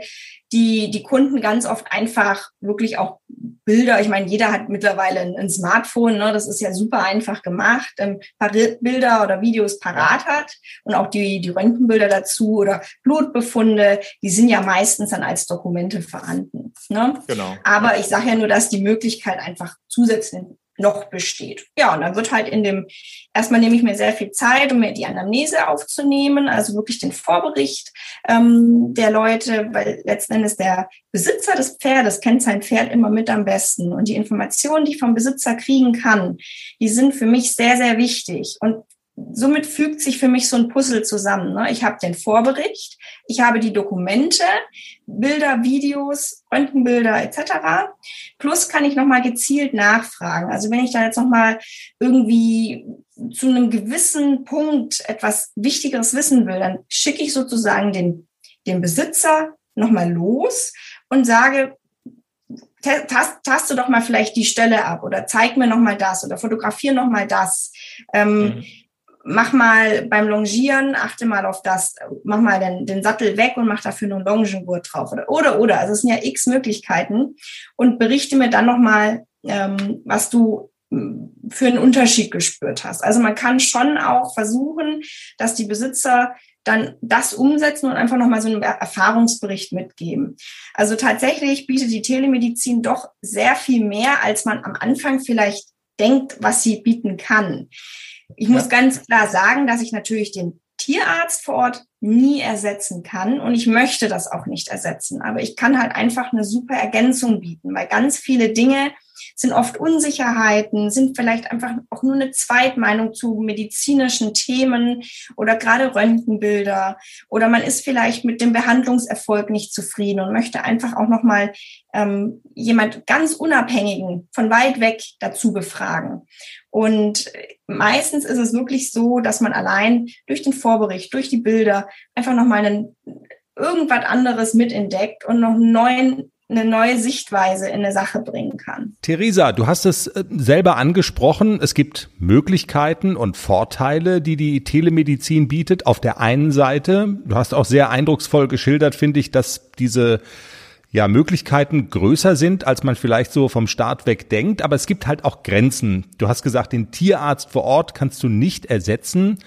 die, die Kunden ganz oft einfach wirklich auch Bilder, ich meine, jeder hat mittlerweile ein, ein Smartphone, ne? das ist ja super einfach gemacht, ähm, Bilder oder Videos parat hat und auch die, die Röntgenbilder dazu oder Blutbefunde, die sind ja meistens dann als Dokumente vorhanden. Ne? Genau. Aber ich sage ja nur, dass die Möglichkeit einfach zusätzlich noch besteht. Ja, und dann wird halt in dem, erstmal nehme ich mir sehr viel Zeit, um mir die Anamnese aufzunehmen, also wirklich den Vorbericht ähm, der Leute, weil letzten Endes der Besitzer des Pferdes kennt sein Pferd immer mit am besten. Und die Informationen, die ich vom Besitzer kriegen kann, die sind für mich sehr, sehr wichtig. Und somit fügt sich für mich so ein Puzzle zusammen. Ne? Ich habe den Vorbericht, ich habe die Dokumente, Bilder, Videos, Röntgenbilder etc. Plus kann ich nochmal gezielt nachfragen. Also wenn ich da jetzt nochmal irgendwie zu einem gewissen Punkt etwas Wichtigeres wissen will, dann schicke ich sozusagen den, den Besitzer nochmal los und sage, tast, taste doch mal vielleicht die Stelle ab oder zeig mir nochmal das oder fotografiere nochmal das. Ähm, mhm mach mal beim Longieren, achte mal auf das, mach mal den, den Sattel weg und mach dafür nur einen Longengurt drauf oder oder oder. Also es sind ja x Möglichkeiten und berichte mir dann nochmal, ähm, was du hm, für einen Unterschied gespürt hast. Also man kann schon auch versuchen, dass die Besitzer dann das umsetzen und einfach nochmal so einen Erfahrungsbericht mitgeben. Also tatsächlich bietet die Telemedizin doch sehr viel mehr, als man am Anfang vielleicht denkt, was sie bieten kann. Ich muss ganz klar sagen, dass ich natürlich den Tierarzt vor Ort nie ersetzen kann und ich möchte das auch nicht ersetzen. Aber ich kann halt einfach eine super Ergänzung bieten, weil ganz viele Dinge sind oft Unsicherheiten, sind vielleicht einfach auch nur eine Zweitmeinung zu medizinischen Themen oder gerade Röntgenbilder oder man ist vielleicht mit dem Behandlungserfolg nicht zufrieden und möchte einfach auch nochmal ähm, jemand ganz Unabhängigen von weit weg dazu befragen. Und meistens ist es wirklich so, dass man allein durch den Vorbericht, durch die Bilder einfach nochmal einen, irgendwas anderes mitentdeckt und noch einen neuen eine neue Sichtweise in eine Sache bringen kann. Theresa, du hast es äh, selber angesprochen. Es gibt Möglichkeiten und Vorteile, die die Telemedizin bietet. Auf der einen Seite, du hast auch sehr eindrucksvoll geschildert, finde ich, dass diese ja, Möglichkeiten größer sind, als man vielleicht so vom Start weg denkt. Aber es gibt halt auch Grenzen. Du hast gesagt, den Tierarzt vor Ort kannst du nicht ersetzen.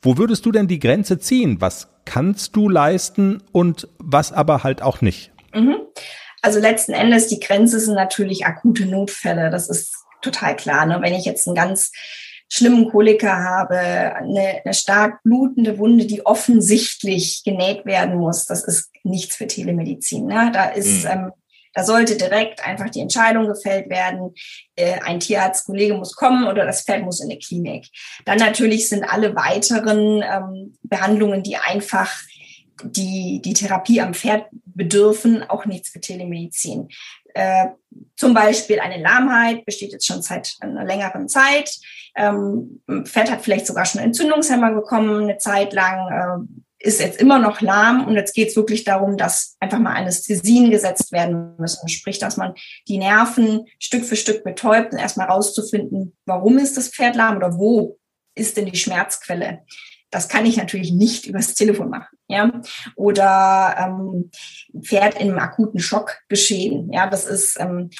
Wo würdest du denn die Grenze ziehen? Was kannst du leisten und was aber halt auch nicht? Mhm. Also letzten Endes, die Grenze sind natürlich akute Notfälle. Das ist total klar. Ne? Wenn ich jetzt einen ganz schlimmen Koliker habe, eine, eine stark blutende Wunde, die offensichtlich genäht werden muss, das ist nichts für Telemedizin. Ne? Da ist, mhm. ähm, da sollte direkt einfach die Entscheidung gefällt werden, äh, ein Tierarztkollege muss kommen oder das Pferd muss in die Klinik. Dann natürlich sind alle weiteren ähm, Behandlungen, die einfach die, die Therapie am Pferd bedürfen, auch nichts für Telemedizin. Äh, zum Beispiel eine Lahmheit besteht jetzt schon seit einer längeren Zeit. Ähm, Pferd hat vielleicht sogar schon Entzündungshemmer bekommen, eine Zeit lang, äh, ist jetzt immer noch lahm und jetzt geht es wirklich darum, dass einfach mal Anästhesien gesetzt werden müssen. Sprich, dass man die Nerven Stück für Stück betäubt und erstmal rauszufinden, warum ist das Pferd lahm oder wo ist denn die Schmerzquelle. Das kann ich natürlich nicht übers Telefon machen, ja. Oder ähm, Pferd in einem akuten Schock geschehen. Ja, das ist ähm,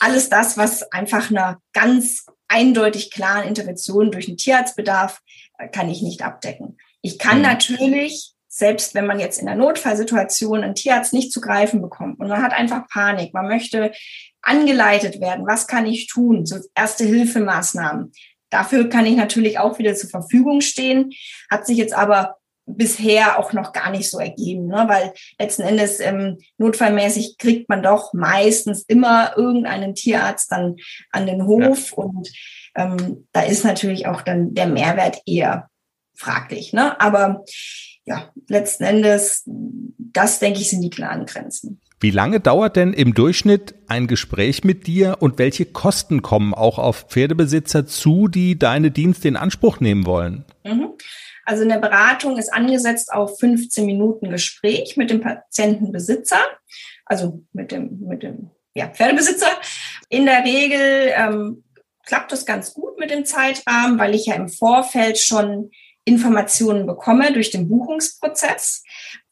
alles das, was einfach einer ganz eindeutig klaren Intervention durch einen Tierarztbedarf äh, kann ich nicht abdecken. Ich kann mhm. natürlich, selbst wenn man jetzt in der Notfallsituation einen Tierarzt nicht zu greifen bekommt und man hat einfach Panik, man möchte angeleitet werden, was kann ich tun, so erste Hilfemaßnahmen, Dafür kann ich natürlich auch wieder zur Verfügung stehen, hat sich jetzt aber bisher auch noch gar nicht so ergeben, ne? weil letzten Endes ähm, notfallmäßig kriegt man doch meistens immer irgendeinen Tierarzt dann an den Hof ja. und ähm, da ist natürlich auch dann der Mehrwert eher fraglich. Ne? Aber ja, letzten Endes, das denke ich, sind die klaren Grenzen. Wie lange dauert denn im Durchschnitt ein Gespräch mit dir und welche Kosten kommen auch auf Pferdebesitzer zu, die deine Dienste in Anspruch nehmen wollen? Mhm. Also eine Beratung ist angesetzt auf 15 Minuten Gespräch mit dem Patientenbesitzer, also mit dem, mit dem ja, Pferdebesitzer. In der Regel ähm, klappt das ganz gut mit dem Zeitrahmen, weil ich ja im Vorfeld schon Informationen bekomme durch den Buchungsprozess.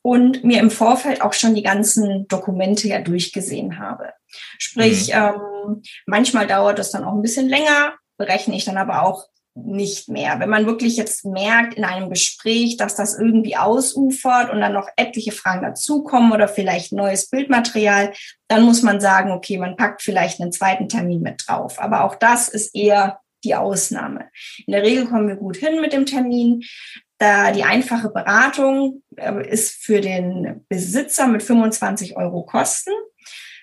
und mir im Vorfeld auch schon die ganzen Dokumente ja durchgesehen habe. Sprich, mhm. ähm, manchmal dauert es dann auch ein bisschen länger, berechne ich dann aber auch nicht mehr. Wenn man wirklich jetzt merkt in einem Gespräch, dass das irgendwie ausufert und dann noch etliche Fragen dazukommen oder vielleicht neues Bildmaterial, dann muss man sagen, okay, man packt vielleicht einen zweiten Termin mit drauf. Aber auch das ist eher die Ausnahme. In der Regel kommen wir gut hin mit dem Termin. Da die einfache Beratung äh, ist für den Besitzer mit 25 Euro Kosten.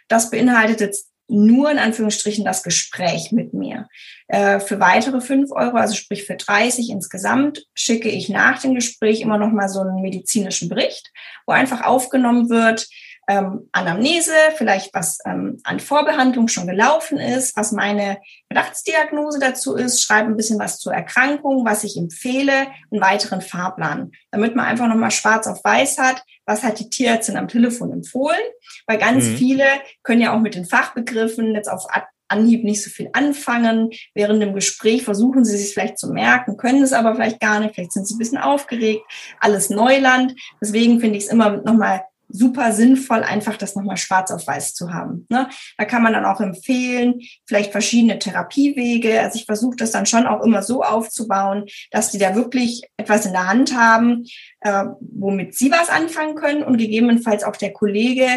Das beinhaltet jetzt nur in Anführungsstrichen das Gespräch mit mir. Äh, für weitere fünf Euro, also sprich für 30 insgesamt, schicke ich nach dem Gespräch immer noch mal so einen medizinischen Bericht, wo einfach aufgenommen wird, ähm, Anamnese, vielleicht was ähm, an Vorbehandlung schon gelaufen ist, was meine Verdachtsdiagnose dazu ist, schreibe ein bisschen was zur Erkrankung, was ich empfehle, einen weiteren Fahrplan, damit man einfach nochmal schwarz auf weiß hat, was hat die Tierärztin am Telefon empfohlen, weil ganz mhm. viele können ja auch mit den Fachbegriffen jetzt auf Anhieb nicht so viel anfangen. Während dem Gespräch versuchen sie sich vielleicht zu merken, können es aber vielleicht gar nicht. Vielleicht sind sie ein bisschen aufgeregt. Alles Neuland. Deswegen finde ich es immer nochmal super sinnvoll, einfach das nochmal schwarz auf weiß zu haben. Ne? Da kann man dann auch empfehlen, vielleicht verschiedene Therapiewege. Also ich versuche das dann schon auch immer so aufzubauen, dass die da wirklich etwas in der Hand haben, äh, womit sie was anfangen können und gegebenenfalls auch der Kollege,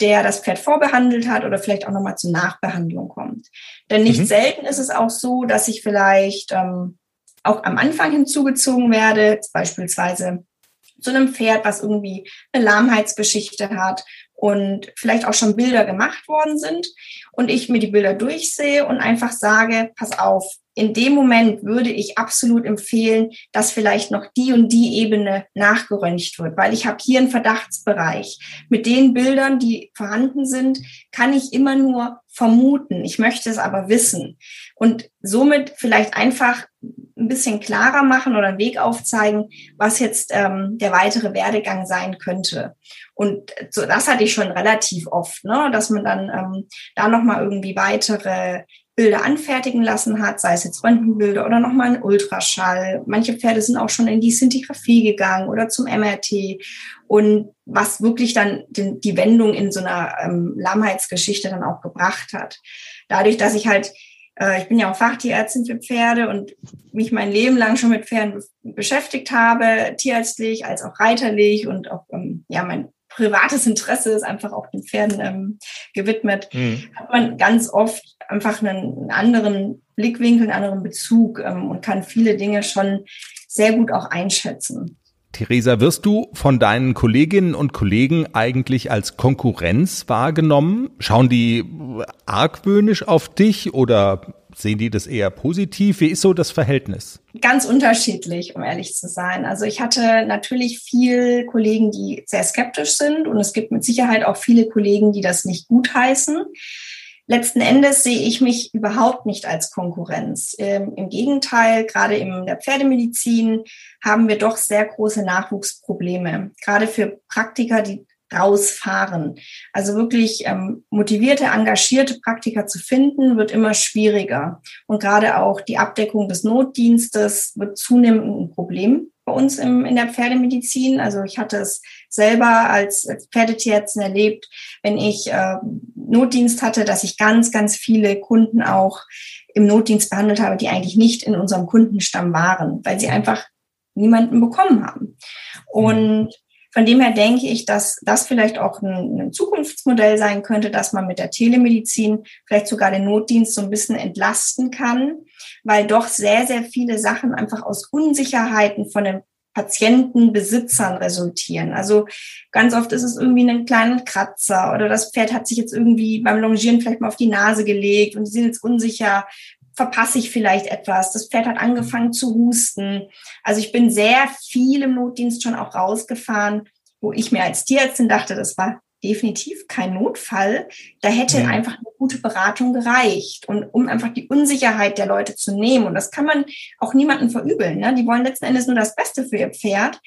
der das Pferd vorbehandelt hat oder vielleicht auch nochmal zur Nachbehandlung kommt. Denn nicht mhm. selten ist es auch so, dass ich vielleicht ähm, auch am Anfang hinzugezogen werde, beispielsweise zu einem Pferd, was irgendwie eine Lahmheitsgeschichte hat und vielleicht auch schon Bilder gemacht worden sind und ich mir die Bilder durchsehe und einfach sage, pass auf, in dem Moment würde ich absolut empfehlen, dass vielleicht noch die und die Ebene nachgeröntgt wird, weil ich habe hier einen Verdachtsbereich. Mit den Bildern, die vorhanden sind, kann ich immer nur vermuten. Ich möchte es aber wissen. Und somit vielleicht einfach ein bisschen klarer machen oder einen Weg aufzeigen, was jetzt ähm, der weitere Werdegang sein könnte. Und so, das hatte ich schon relativ oft, ne, dass man dann ähm, da nochmal irgendwie weitere Bilder anfertigen lassen hat, sei es jetzt Röntgenbilder oder nochmal ein Ultraschall. Manche Pferde sind auch schon in die Sintigraphie gegangen oder zum MRT. Und was wirklich dann den, die Wendung in so einer ähm, Lahmheitsgeschichte dann auch gebracht hat. Dadurch, dass ich halt äh, ich bin ja auch Fachtierärztin für Pferde und mich mein Leben lang schon mit Pferden beschäftigt habe, tierärztlich als auch reiterlich und auch ähm, ja mein privates Interesse ist einfach auch den Pferden ähm, gewidmet, mhm. hat man ganz oft einfach einen, anderen Blickwinkel, einen anderen Bezug ähm, und kann viele Dinge schon sehr gut auch einschätzen. Theresa, wirst du von deinen Kolleginnen und Kollegen eigentlich als Konkurrenz wahrgenommen? Schauen die argwöhnisch auf dich oder sehen die das eher positiv? Wie ist so das Verhältnis? Ganz unterschiedlich, um ehrlich zu sein. Also ich hatte natürlich viel Kollegen, die sehr skeptisch sind und es gibt mit Sicherheit auch viele Kollegen, die das nicht gutheißen. Letzten Endes sehe ich mich überhaupt nicht als Konkurrenz. Ähm, Im Gegenteil, gerade in der Pferdemedizin haben wir doch sehr große Nachwuchsprobleme. Gerade für Praktiker, die rausfahren. Also wirklich ähm, motivierte, engagierte Praktiker zu finden, wird immer schwieriger. Und gerade auch die Abdeckung des Notdienstes wird zunehmend ein Problem bei uns im, in der Pferdemedizin. Also ich hatte es selber als, Pferdetierärztin erlebt, wenn ich äh, Notdienst hatte, dass ich ganz, ganz viele Kunden auch im Notdienst behandelt habe, die eigentlich nicht in unserem Kundenstamm waren, weil sie einfach niemanden bekommen haben. Und von dem her denke ich, dass das vielleicht auch ein, ein, Zukunftsmodell sein könnte, dass man mit der Telemedizin vielleicht sogar den Notdienst so ein bisschen entlasten kann, weil doch sehr, sehr viele Sachen einfach aus Unsicherheiten von den Patientenbesitzern resultieren. Also ganz oft ist es irgendwie einen kleinen Kratzer oder das Pferd hat sich jetzt irgendwie beim Longieren vielleicht mal auf die Nase gelegt und sie sind jetzt unsicher, verpasse ich vielleicht etwas. Das Pferd hat angefangen zu husten. Also ich bin sehr viel im Notdienst schon auch rausgefahren, wo ich mir als Tierärztin dachte, das war definitiv kein Notfall. Da hätte ja. einfach eine gute Beratung gereicht und um einfach die Unsicherheit der Leute zu nehmen. Und das kann man auch niemandem verübeln. Ne? Die wollen letzten Endes nur das Beste für ihr Pferd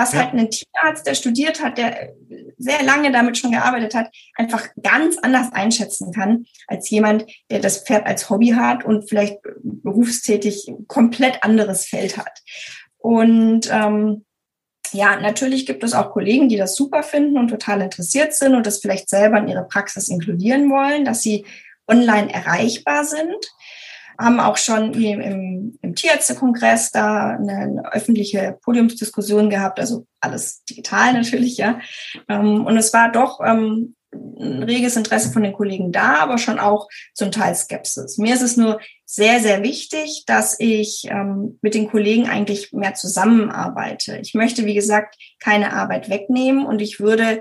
was ja. halt ein Tierarzt, der studiert hat, der sehr lange damit schon gearbeitet hat, einfach ganz anders einschätzen kann als jemand, der das Pferd als Hobby hat und vielleicht berufstätig komplett anderes Feld hat. Und ähm, ja, natürlich gibt es auch Kollegen, die das super finden und total interessiert sind und das vielleicht selber in ihre Praxis inkludieren wollen, dass sie online erreichbar sind. Haben auch schon im, im Tierärztekongress da eine, eine, öffentliche Podiumsdiskussion gehabt, also alles digital natürlich, ja. Ähm, und es war doch ähm, ein reges Interesse von den Kollegen da, aber schon auch zum Teil Skepsis. Mir ist es nur sehr, sehr wichtig, dass ich ähm, mit den Kollegen eigentlich mehr zusammenarbeite. Ich möchte, wie gesagt, keine Arbeit wegnehmen und ich würde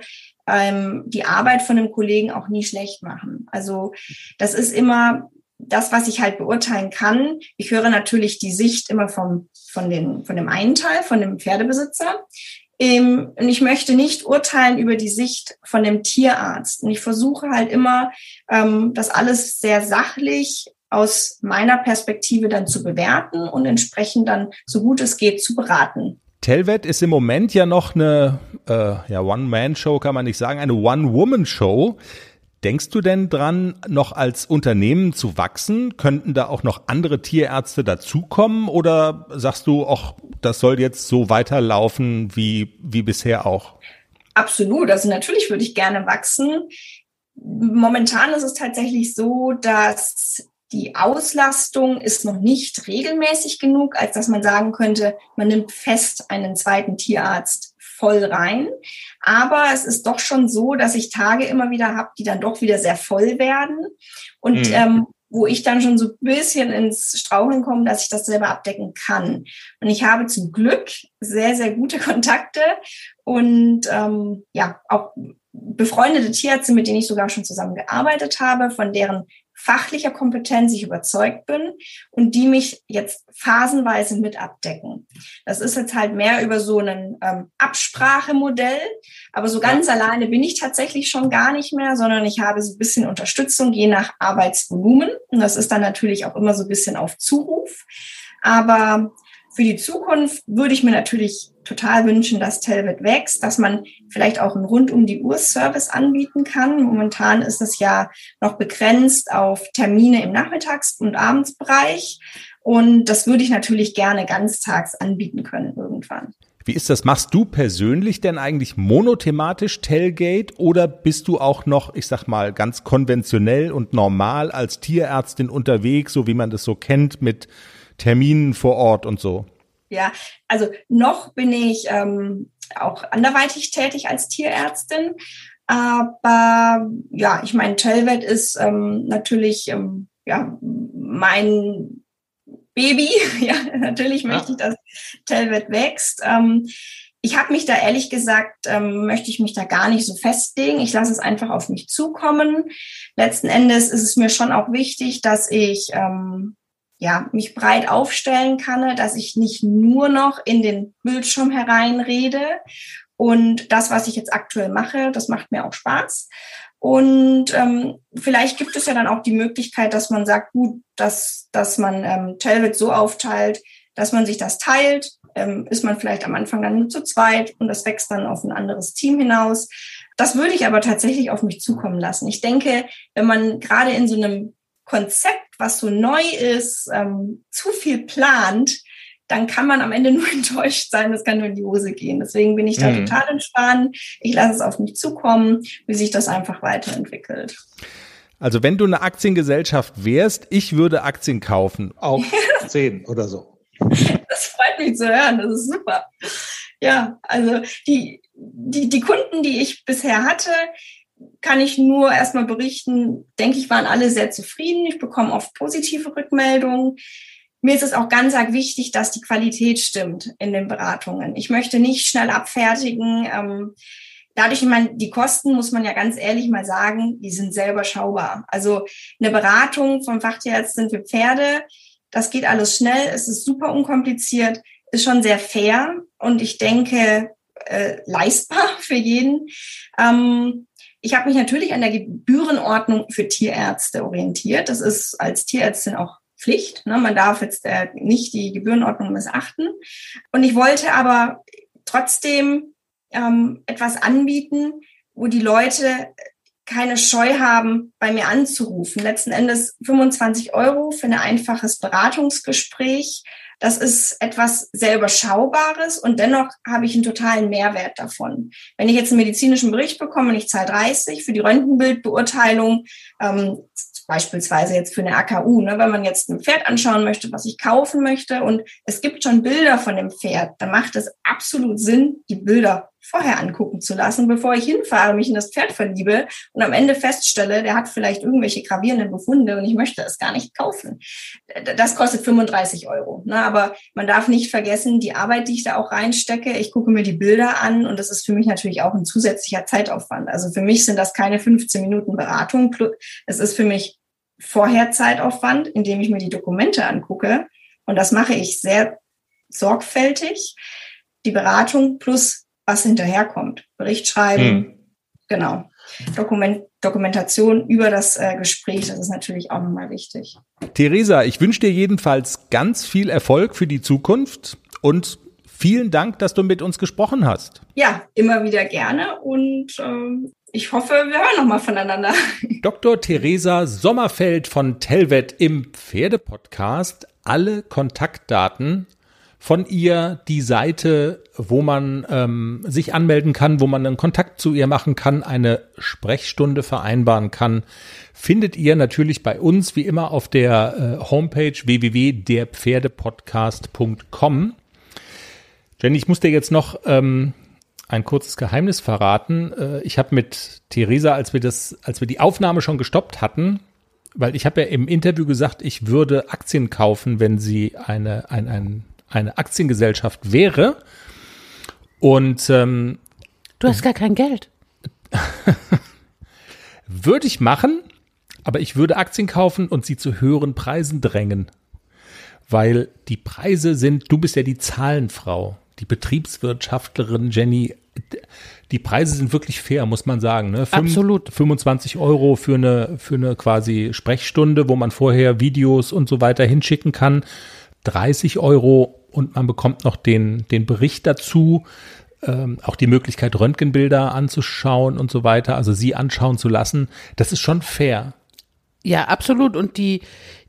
die Arbeit von dem Kollegen auch nie schlecht machen. Also das ist immer das, was ich halt beurteilen kann. Ich höre natürlich die Sicht immer vom, von, den, von dem einen Teil, von dem Pferdebesitzer. Ähm, und ich möchte nicht urteilen über die Sicht von dem Tierarzt. Und ich versuche halt immer, ähm, das alles sehr sachlich aus meiner Perspektive dann zu bewerten und entsprechend dann, so gut es geht, zu beraten. Telvet ist im Moment ja noch eine äh, ja, One-Man-Show, kann man nicht sagen, eine One-Woman-Show. Denkst du denn dran, noch als Unternehmen zu wachsen? Könnten da auch noch andere Tierärzte dazukommen? Oder sagst du, ach, das soll jetzt so weiterlaufen wie, wie bisher auch? Absolut. Also natürlich würde ich gerne wachsen. Momentan ist es tatsächlich so, dass die Auslastung ist noch nicht regelmäßig genug, als dass man sagen könnte, man nimmt fest einen zweiten Tierarzt voll rein. Aber es ist doch schon so, dass ich Tage immer wieder habe, die dann doch wieder sehr voll werden. Und mhm. ähm, wo ich dann schon so ein bisschen ins Straucheln komme, dass ich das selber abdecken kann. Und ich habe zum Glück sehr, sehr gute Kontakte und ähm, ja, auch befreundete Tierärzte, mit denen ich sogar schon zusammengearbeitet habe, von deren fachlicher Kompetenz ich überzeugt bin und die mich jetzt phasenweise mit abdecken. Das ist jetzt halt mehr über so ein ähm, Absprachemodell, aber so ganz ja. alleine bin ich tatsächlich schon gar nicht mehr, sondern ich habe so ein bisschen Unterstützung je nach Arbeitsvolumen und das ist dann natürlich auch immer so ein bisschen auf Zuruf. Aber für die Zukunft würde ich mir natürlich total wünschen, dass Telvet wächst, dass man vielleicht auch einen rund um die Uhr Service anbieten kann. Momentan ist es ja noch begrenzt auf Termine im Nachmittags- und Abendsbereich. Und das würde ich natürlich gerne ganztags anbieten können irgendwann. Wie ist das? Machst du persönlich denn eigentlich monothematisch Tailgate oder bist du auch noch, ich sag mal, ganz konventionell und normal als Tierärztin unterwegs, so wie man das so kennt, mit Terminen vor Ort und so? Ja, also noch bin ich ähm, auch anderweitig tätig als Tierärztin. Aber ja, ich meine, Telvet ist ähm, natürlich ähm, ja, mein Baby. ja, natürlich ja. möchte ich, dass Telvet wächst. Ähm, ich habe mich da ehrlich gesagt, ähm, möchte ich mich da gar nicht so festlegen. Ich lasse es einfach auf mich zukommen. Letzten Endes ist es mir schon auch wichtig, dass ich ähm, ja, mich breit aufstellen kann, dass ich nicht nur noch in den Bildschirm hereinrede. Und das, was ich jetzt aktuell mache, das macht mir auch Spaß. Und ähm, vielleicht gibt es ja dann auch die Möglichkeit, dass man sagt, gut, dass, dass man ähm, Telvet so aufteilt, dass man sich das teilt. Ähm, ist man vielleicht am Anfang dann nur zu zweit und das wächst dann auf ein anderes Team hinaus. Das würde ich aber tatsächlich auf mich zukommen lassen. Ich denke, wenn man gerade in so einem Konzept, was so neu ist, ähm, zu viel plant, dann kann man am Ende nur enttäuscht sein, das kann nur in die Hose gehen. Deswegen bin ich da mhm. total entspannt. Ich lasse es auf mich zukommen, wie sich das einfach weiterentwickelt. Also wenn du eine Aktiengesellschaft wärst, ich würde Aktien kaufen. Auf zehn oder so. Das freut mich zu hören, das ist super. Ja, also die, die, die Kunden, die ich bisher hatte, kann ich nur erstmal berichten, denke ich, waren alle sehr zufrieden. Ich bekomme oft positive Rückmeldungen. Mir ist es auch ganz arg wichtig, dass die Qualität stimmt in den Beratungen. Ich möchte nicht schnell abfertigen. Ähm, dadurch, ich meine, die Kosten, muss man ja ganz ehrlich mal sagen, die sind sehr überschaubar. Also eine Beratung vom Fachtierärztin für Pferde, das geht alles schnell, es ist super unkompliziert, ist schon sehr fair und ich denke, äh, leistbar für jeden. Ähm, ich habe mich natürlich an der Gebührenordnung für Tierärzte orientiert. Das ist als Tierärztin auch Pflicht. Ne? Man darf jetzt äh, nicht die Gebührenordnung missachten. Und ich wollte aber trotzdem ähm, etwas anbieten, wo die Leute keine Scheu haben, bei mir anzurufen. Letzten Endes 25 Euro für ein einfaches Beratungsgespräch. Das ist etwas sehr Überschaubares und dennoch habe ich einen totalen Mehrwert davon. Wenn ich jetzt einen medizinischen Bericht bekomme und ich zahle 30 für die Röntgenbildbeurteilung, ähm, beispielsweise jetzt für eine AKU, ne, wenn man jetzt ein Pferd anschauen möchte, was ich kaufen möchte und es gibt schon Bilder von dem Pferd, dann macht es absolut Sinn, die Bilder vorher angucken zu lassen, bevor ich hinfahre, mich in das Pferd verliebe und am Ende feststelle, der hat vielleicht irgendwelche gravierenden Befunde und ich möchte es gar nicht kaufen. Das kostet 35 Euro. Ne? Aber man darf nicht vergessen, die Arbeit, die ich da auch reinstecke, ich gucke mir die Bilder an und das ist für mich natürlich auch ein zusätzlicher Zeitaufwand. Also für mich sind das keine 15 Minuten Beratung. Es ist für mich vorher Zeitaufwand, indem ich mir die Dokumente angucke. Und das mache ich sehr sorgfältig. Die Beratung plus was hinterherkommt. Bericht schreiben, hm. genau. Dokument, Dokumentation über das äh, Gespräch, das ist natürlich auch nochmal wichtig. Theresa, ich wünsche dir jedenfalls ganz viel Erfolg für die Zukunft und vielen Dank, dass du mit uns gesprochen hast. Ja, immer wieder gerne und ähm, ich hoffe, wir hören nochmal voneinander. Dr. Theresa Sommerfeld von Telvet im Pferdepodcast. Alle Kontaktdaten von ihr die Seite, wo man ähm, sich anmelden kann, wo man einen Kontakt zu ihr machen kann, eine Sprechstunde vereinbaren kann, findet ihr natürlich bei uns wie immer auf der äh, Homepage www.derpferdepodcast.com. Jenny, ich muss dir jetzt noch ähm, ein kurzes Geheimnis verraten. Äh, ich habe mit Theresa, als wir das, als wir die Aufnahme schon gestoppt hatten, weil ich habe ja im Interview gesagt, ich würde Aktien kaufen, wenn sie eine, ein, ein eine Aktiengesellschaft wäre. Und ähm, du hast gar kein Geld. würde ich machen, aber ich würde Aktien kaufen und sie zu höheren Preisen drängen. Weil die Preise sind, du bist ja die Zahlenfrau, die Betriebswirtschaftlerin Jenny. Die Preise sind wirklich fair, muss man sagen. Ne? Fünf, Absolut. 25 Euro für eine, für eine quasi Sprechstunde, wo man vorher Videos und so weiter hinschicken kann. 30 Euro und man bekommt noch den, den Bericht dazu, ähm, auch die Möglichkeit, Röntgenbilder anzuschauen und so weiter, also sie anschauen zu lassen. Das ist schon fair. Ja, absolut. Und die,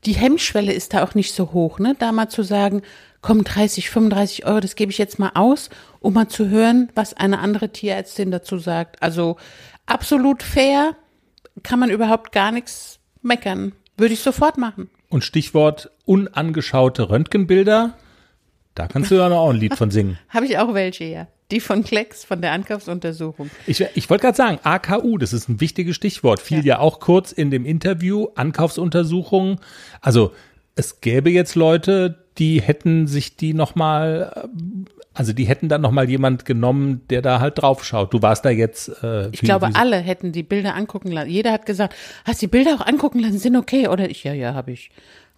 die Hemmschwelle ist da auch nicht so hoch, ne? Da mal zu sagen, komm, 30, 35 Euro, das gebe ich jetzt mal aus, um mal zu hören, was eine andere Tierärztin dazu sagt. Also absolut fair, kann man überhaupt gar nichts meckern. Würde ich sofort machen. Und Stichwort unangeschaute Röntgenbilder. Da kannst du ja noch auch ein Lied von singen. Habe ich auch welche, ja. Die von Klecks, von der Ankaufsuntersuchung. Ich, ich wollte gerade sagen, AKU, das ist ein wichtiges Stichwort. Fiel ja. ja auch kurz in dem Interview, Ankaufsuntersuchung. Also es gäbe jetzt Leute, die hätten sich die nochmal, also die hätten dann nochmal jemand genommen, der da halt drauf schaut. Du warst da jetzt. Äh, ich glaube, alle hätten die Bilder angucken lassen. Jeder hat gesagt, hast die Bilder auch angucken lassen, sind okay. Oder ich, ja, ja, habe ich.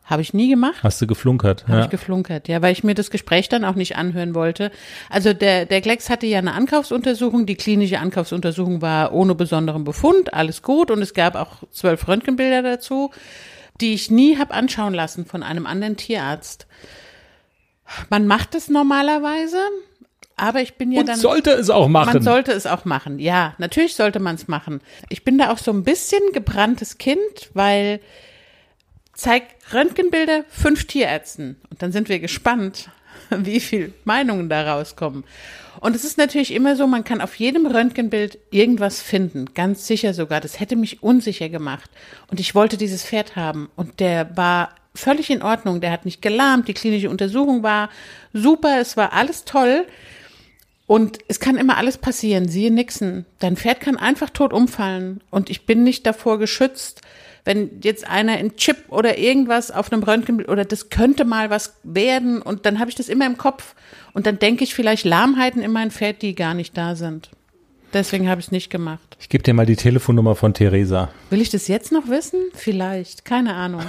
Habe ich nie gemacht. Hast du geflunkert? Habe ja. ich geflunkert, ja, weil ich mir das Gespräch dann auch nicht anhören wollte. Also der, der Glex hatte ja eine Ankaufsuntersuchung. Die klinische Ankaufsuntersuchung war ohne besonderen Befund, alles gut. Und es gab auch zwölf Röntgenbilder dazu, die ich nie habe anschauen lassen von einem anderen Tierarzt. Man macht es normalerweise, aber ich bin ja Und dann. sollte es auch machen. Man sollte es auch machen. Ja, natürlich sollte man es machen. Ich bin da auch so ein bisschen gebranntes Kind, weil zeig Röntgenbilder fünf Tierärzten und dann sind wir gespannt, wie viel Meinungen da rauskommen. Und es ist natürlich immer so, man kann auf jedem Röntgenbild irgendwas finden, ganz sicher sogar. Das hätte mich unsicher gemacht. Und ich wollte dieses Pferd haben und der war völlig in Ordnung. Der hat nicht gelahmt, die klinische Untersuchung war super, es war alles toll. Und es kann immer alles passieren. Siehe Nixon. Dein Pferd kann einfach tot umfallen. Und ich bin nicht davor geschützt, wenn jetzt einer in Chip oder irgendwas auf einem Röntgenbild oder das könnte mal was werden und dann habe ich das immer im Kopf und dann denke ich vielleicht Lahmheiten in mein Pferd, die gar nicht da sind. Deswegen habe ich es nicht gemacht. Ich gebe dir mal die Telefonnummer von Theresa. Will ich das jetzt noch wissen? Vielleicht, keine Ahnung.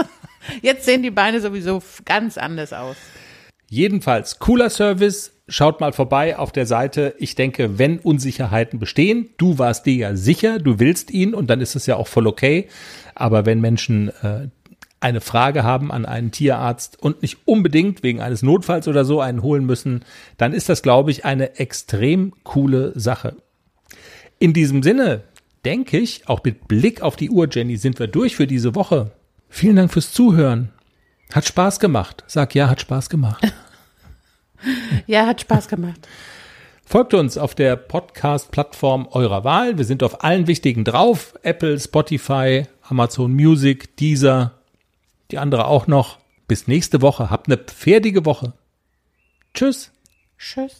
jetzt sehen die Beine sowieso ganz anders aus. Jedenfalls cooler Service. Schaut mal vorbei auf der Seite. Ich denke, wenn Unsicherheiten bestehen, du warst dir ja sicher, du willst ihn und dann ist es ja auch voll okay. Aber wenn Menschen äh, eine Frage haben an einen Tierarzt und nicht unbedingt wegen eines Notfalls oder so einen holen müssen, dann ist das, glaube ich, eine extrem coole Sache. In diesem Sinne, denke ich, auch mit Blick auf die Uhr, Jenny, sind wir durch für diese Woche. Vielen Dank fürs Zuhören. Hat Spaß gemacht. Sag ja, hat Spaß gemacht. Ja, hat Spaß gemacht. Folgt uns auf der Podcast-Plattform eurer Wahl. Wir sind auf allen wichtigen drauf. Apple, Spotify, Amazon Music, Deezer, die andere auch noch. Bis nächste Woche. Habt eine pferdige Woche. Tschüss. Tschüss.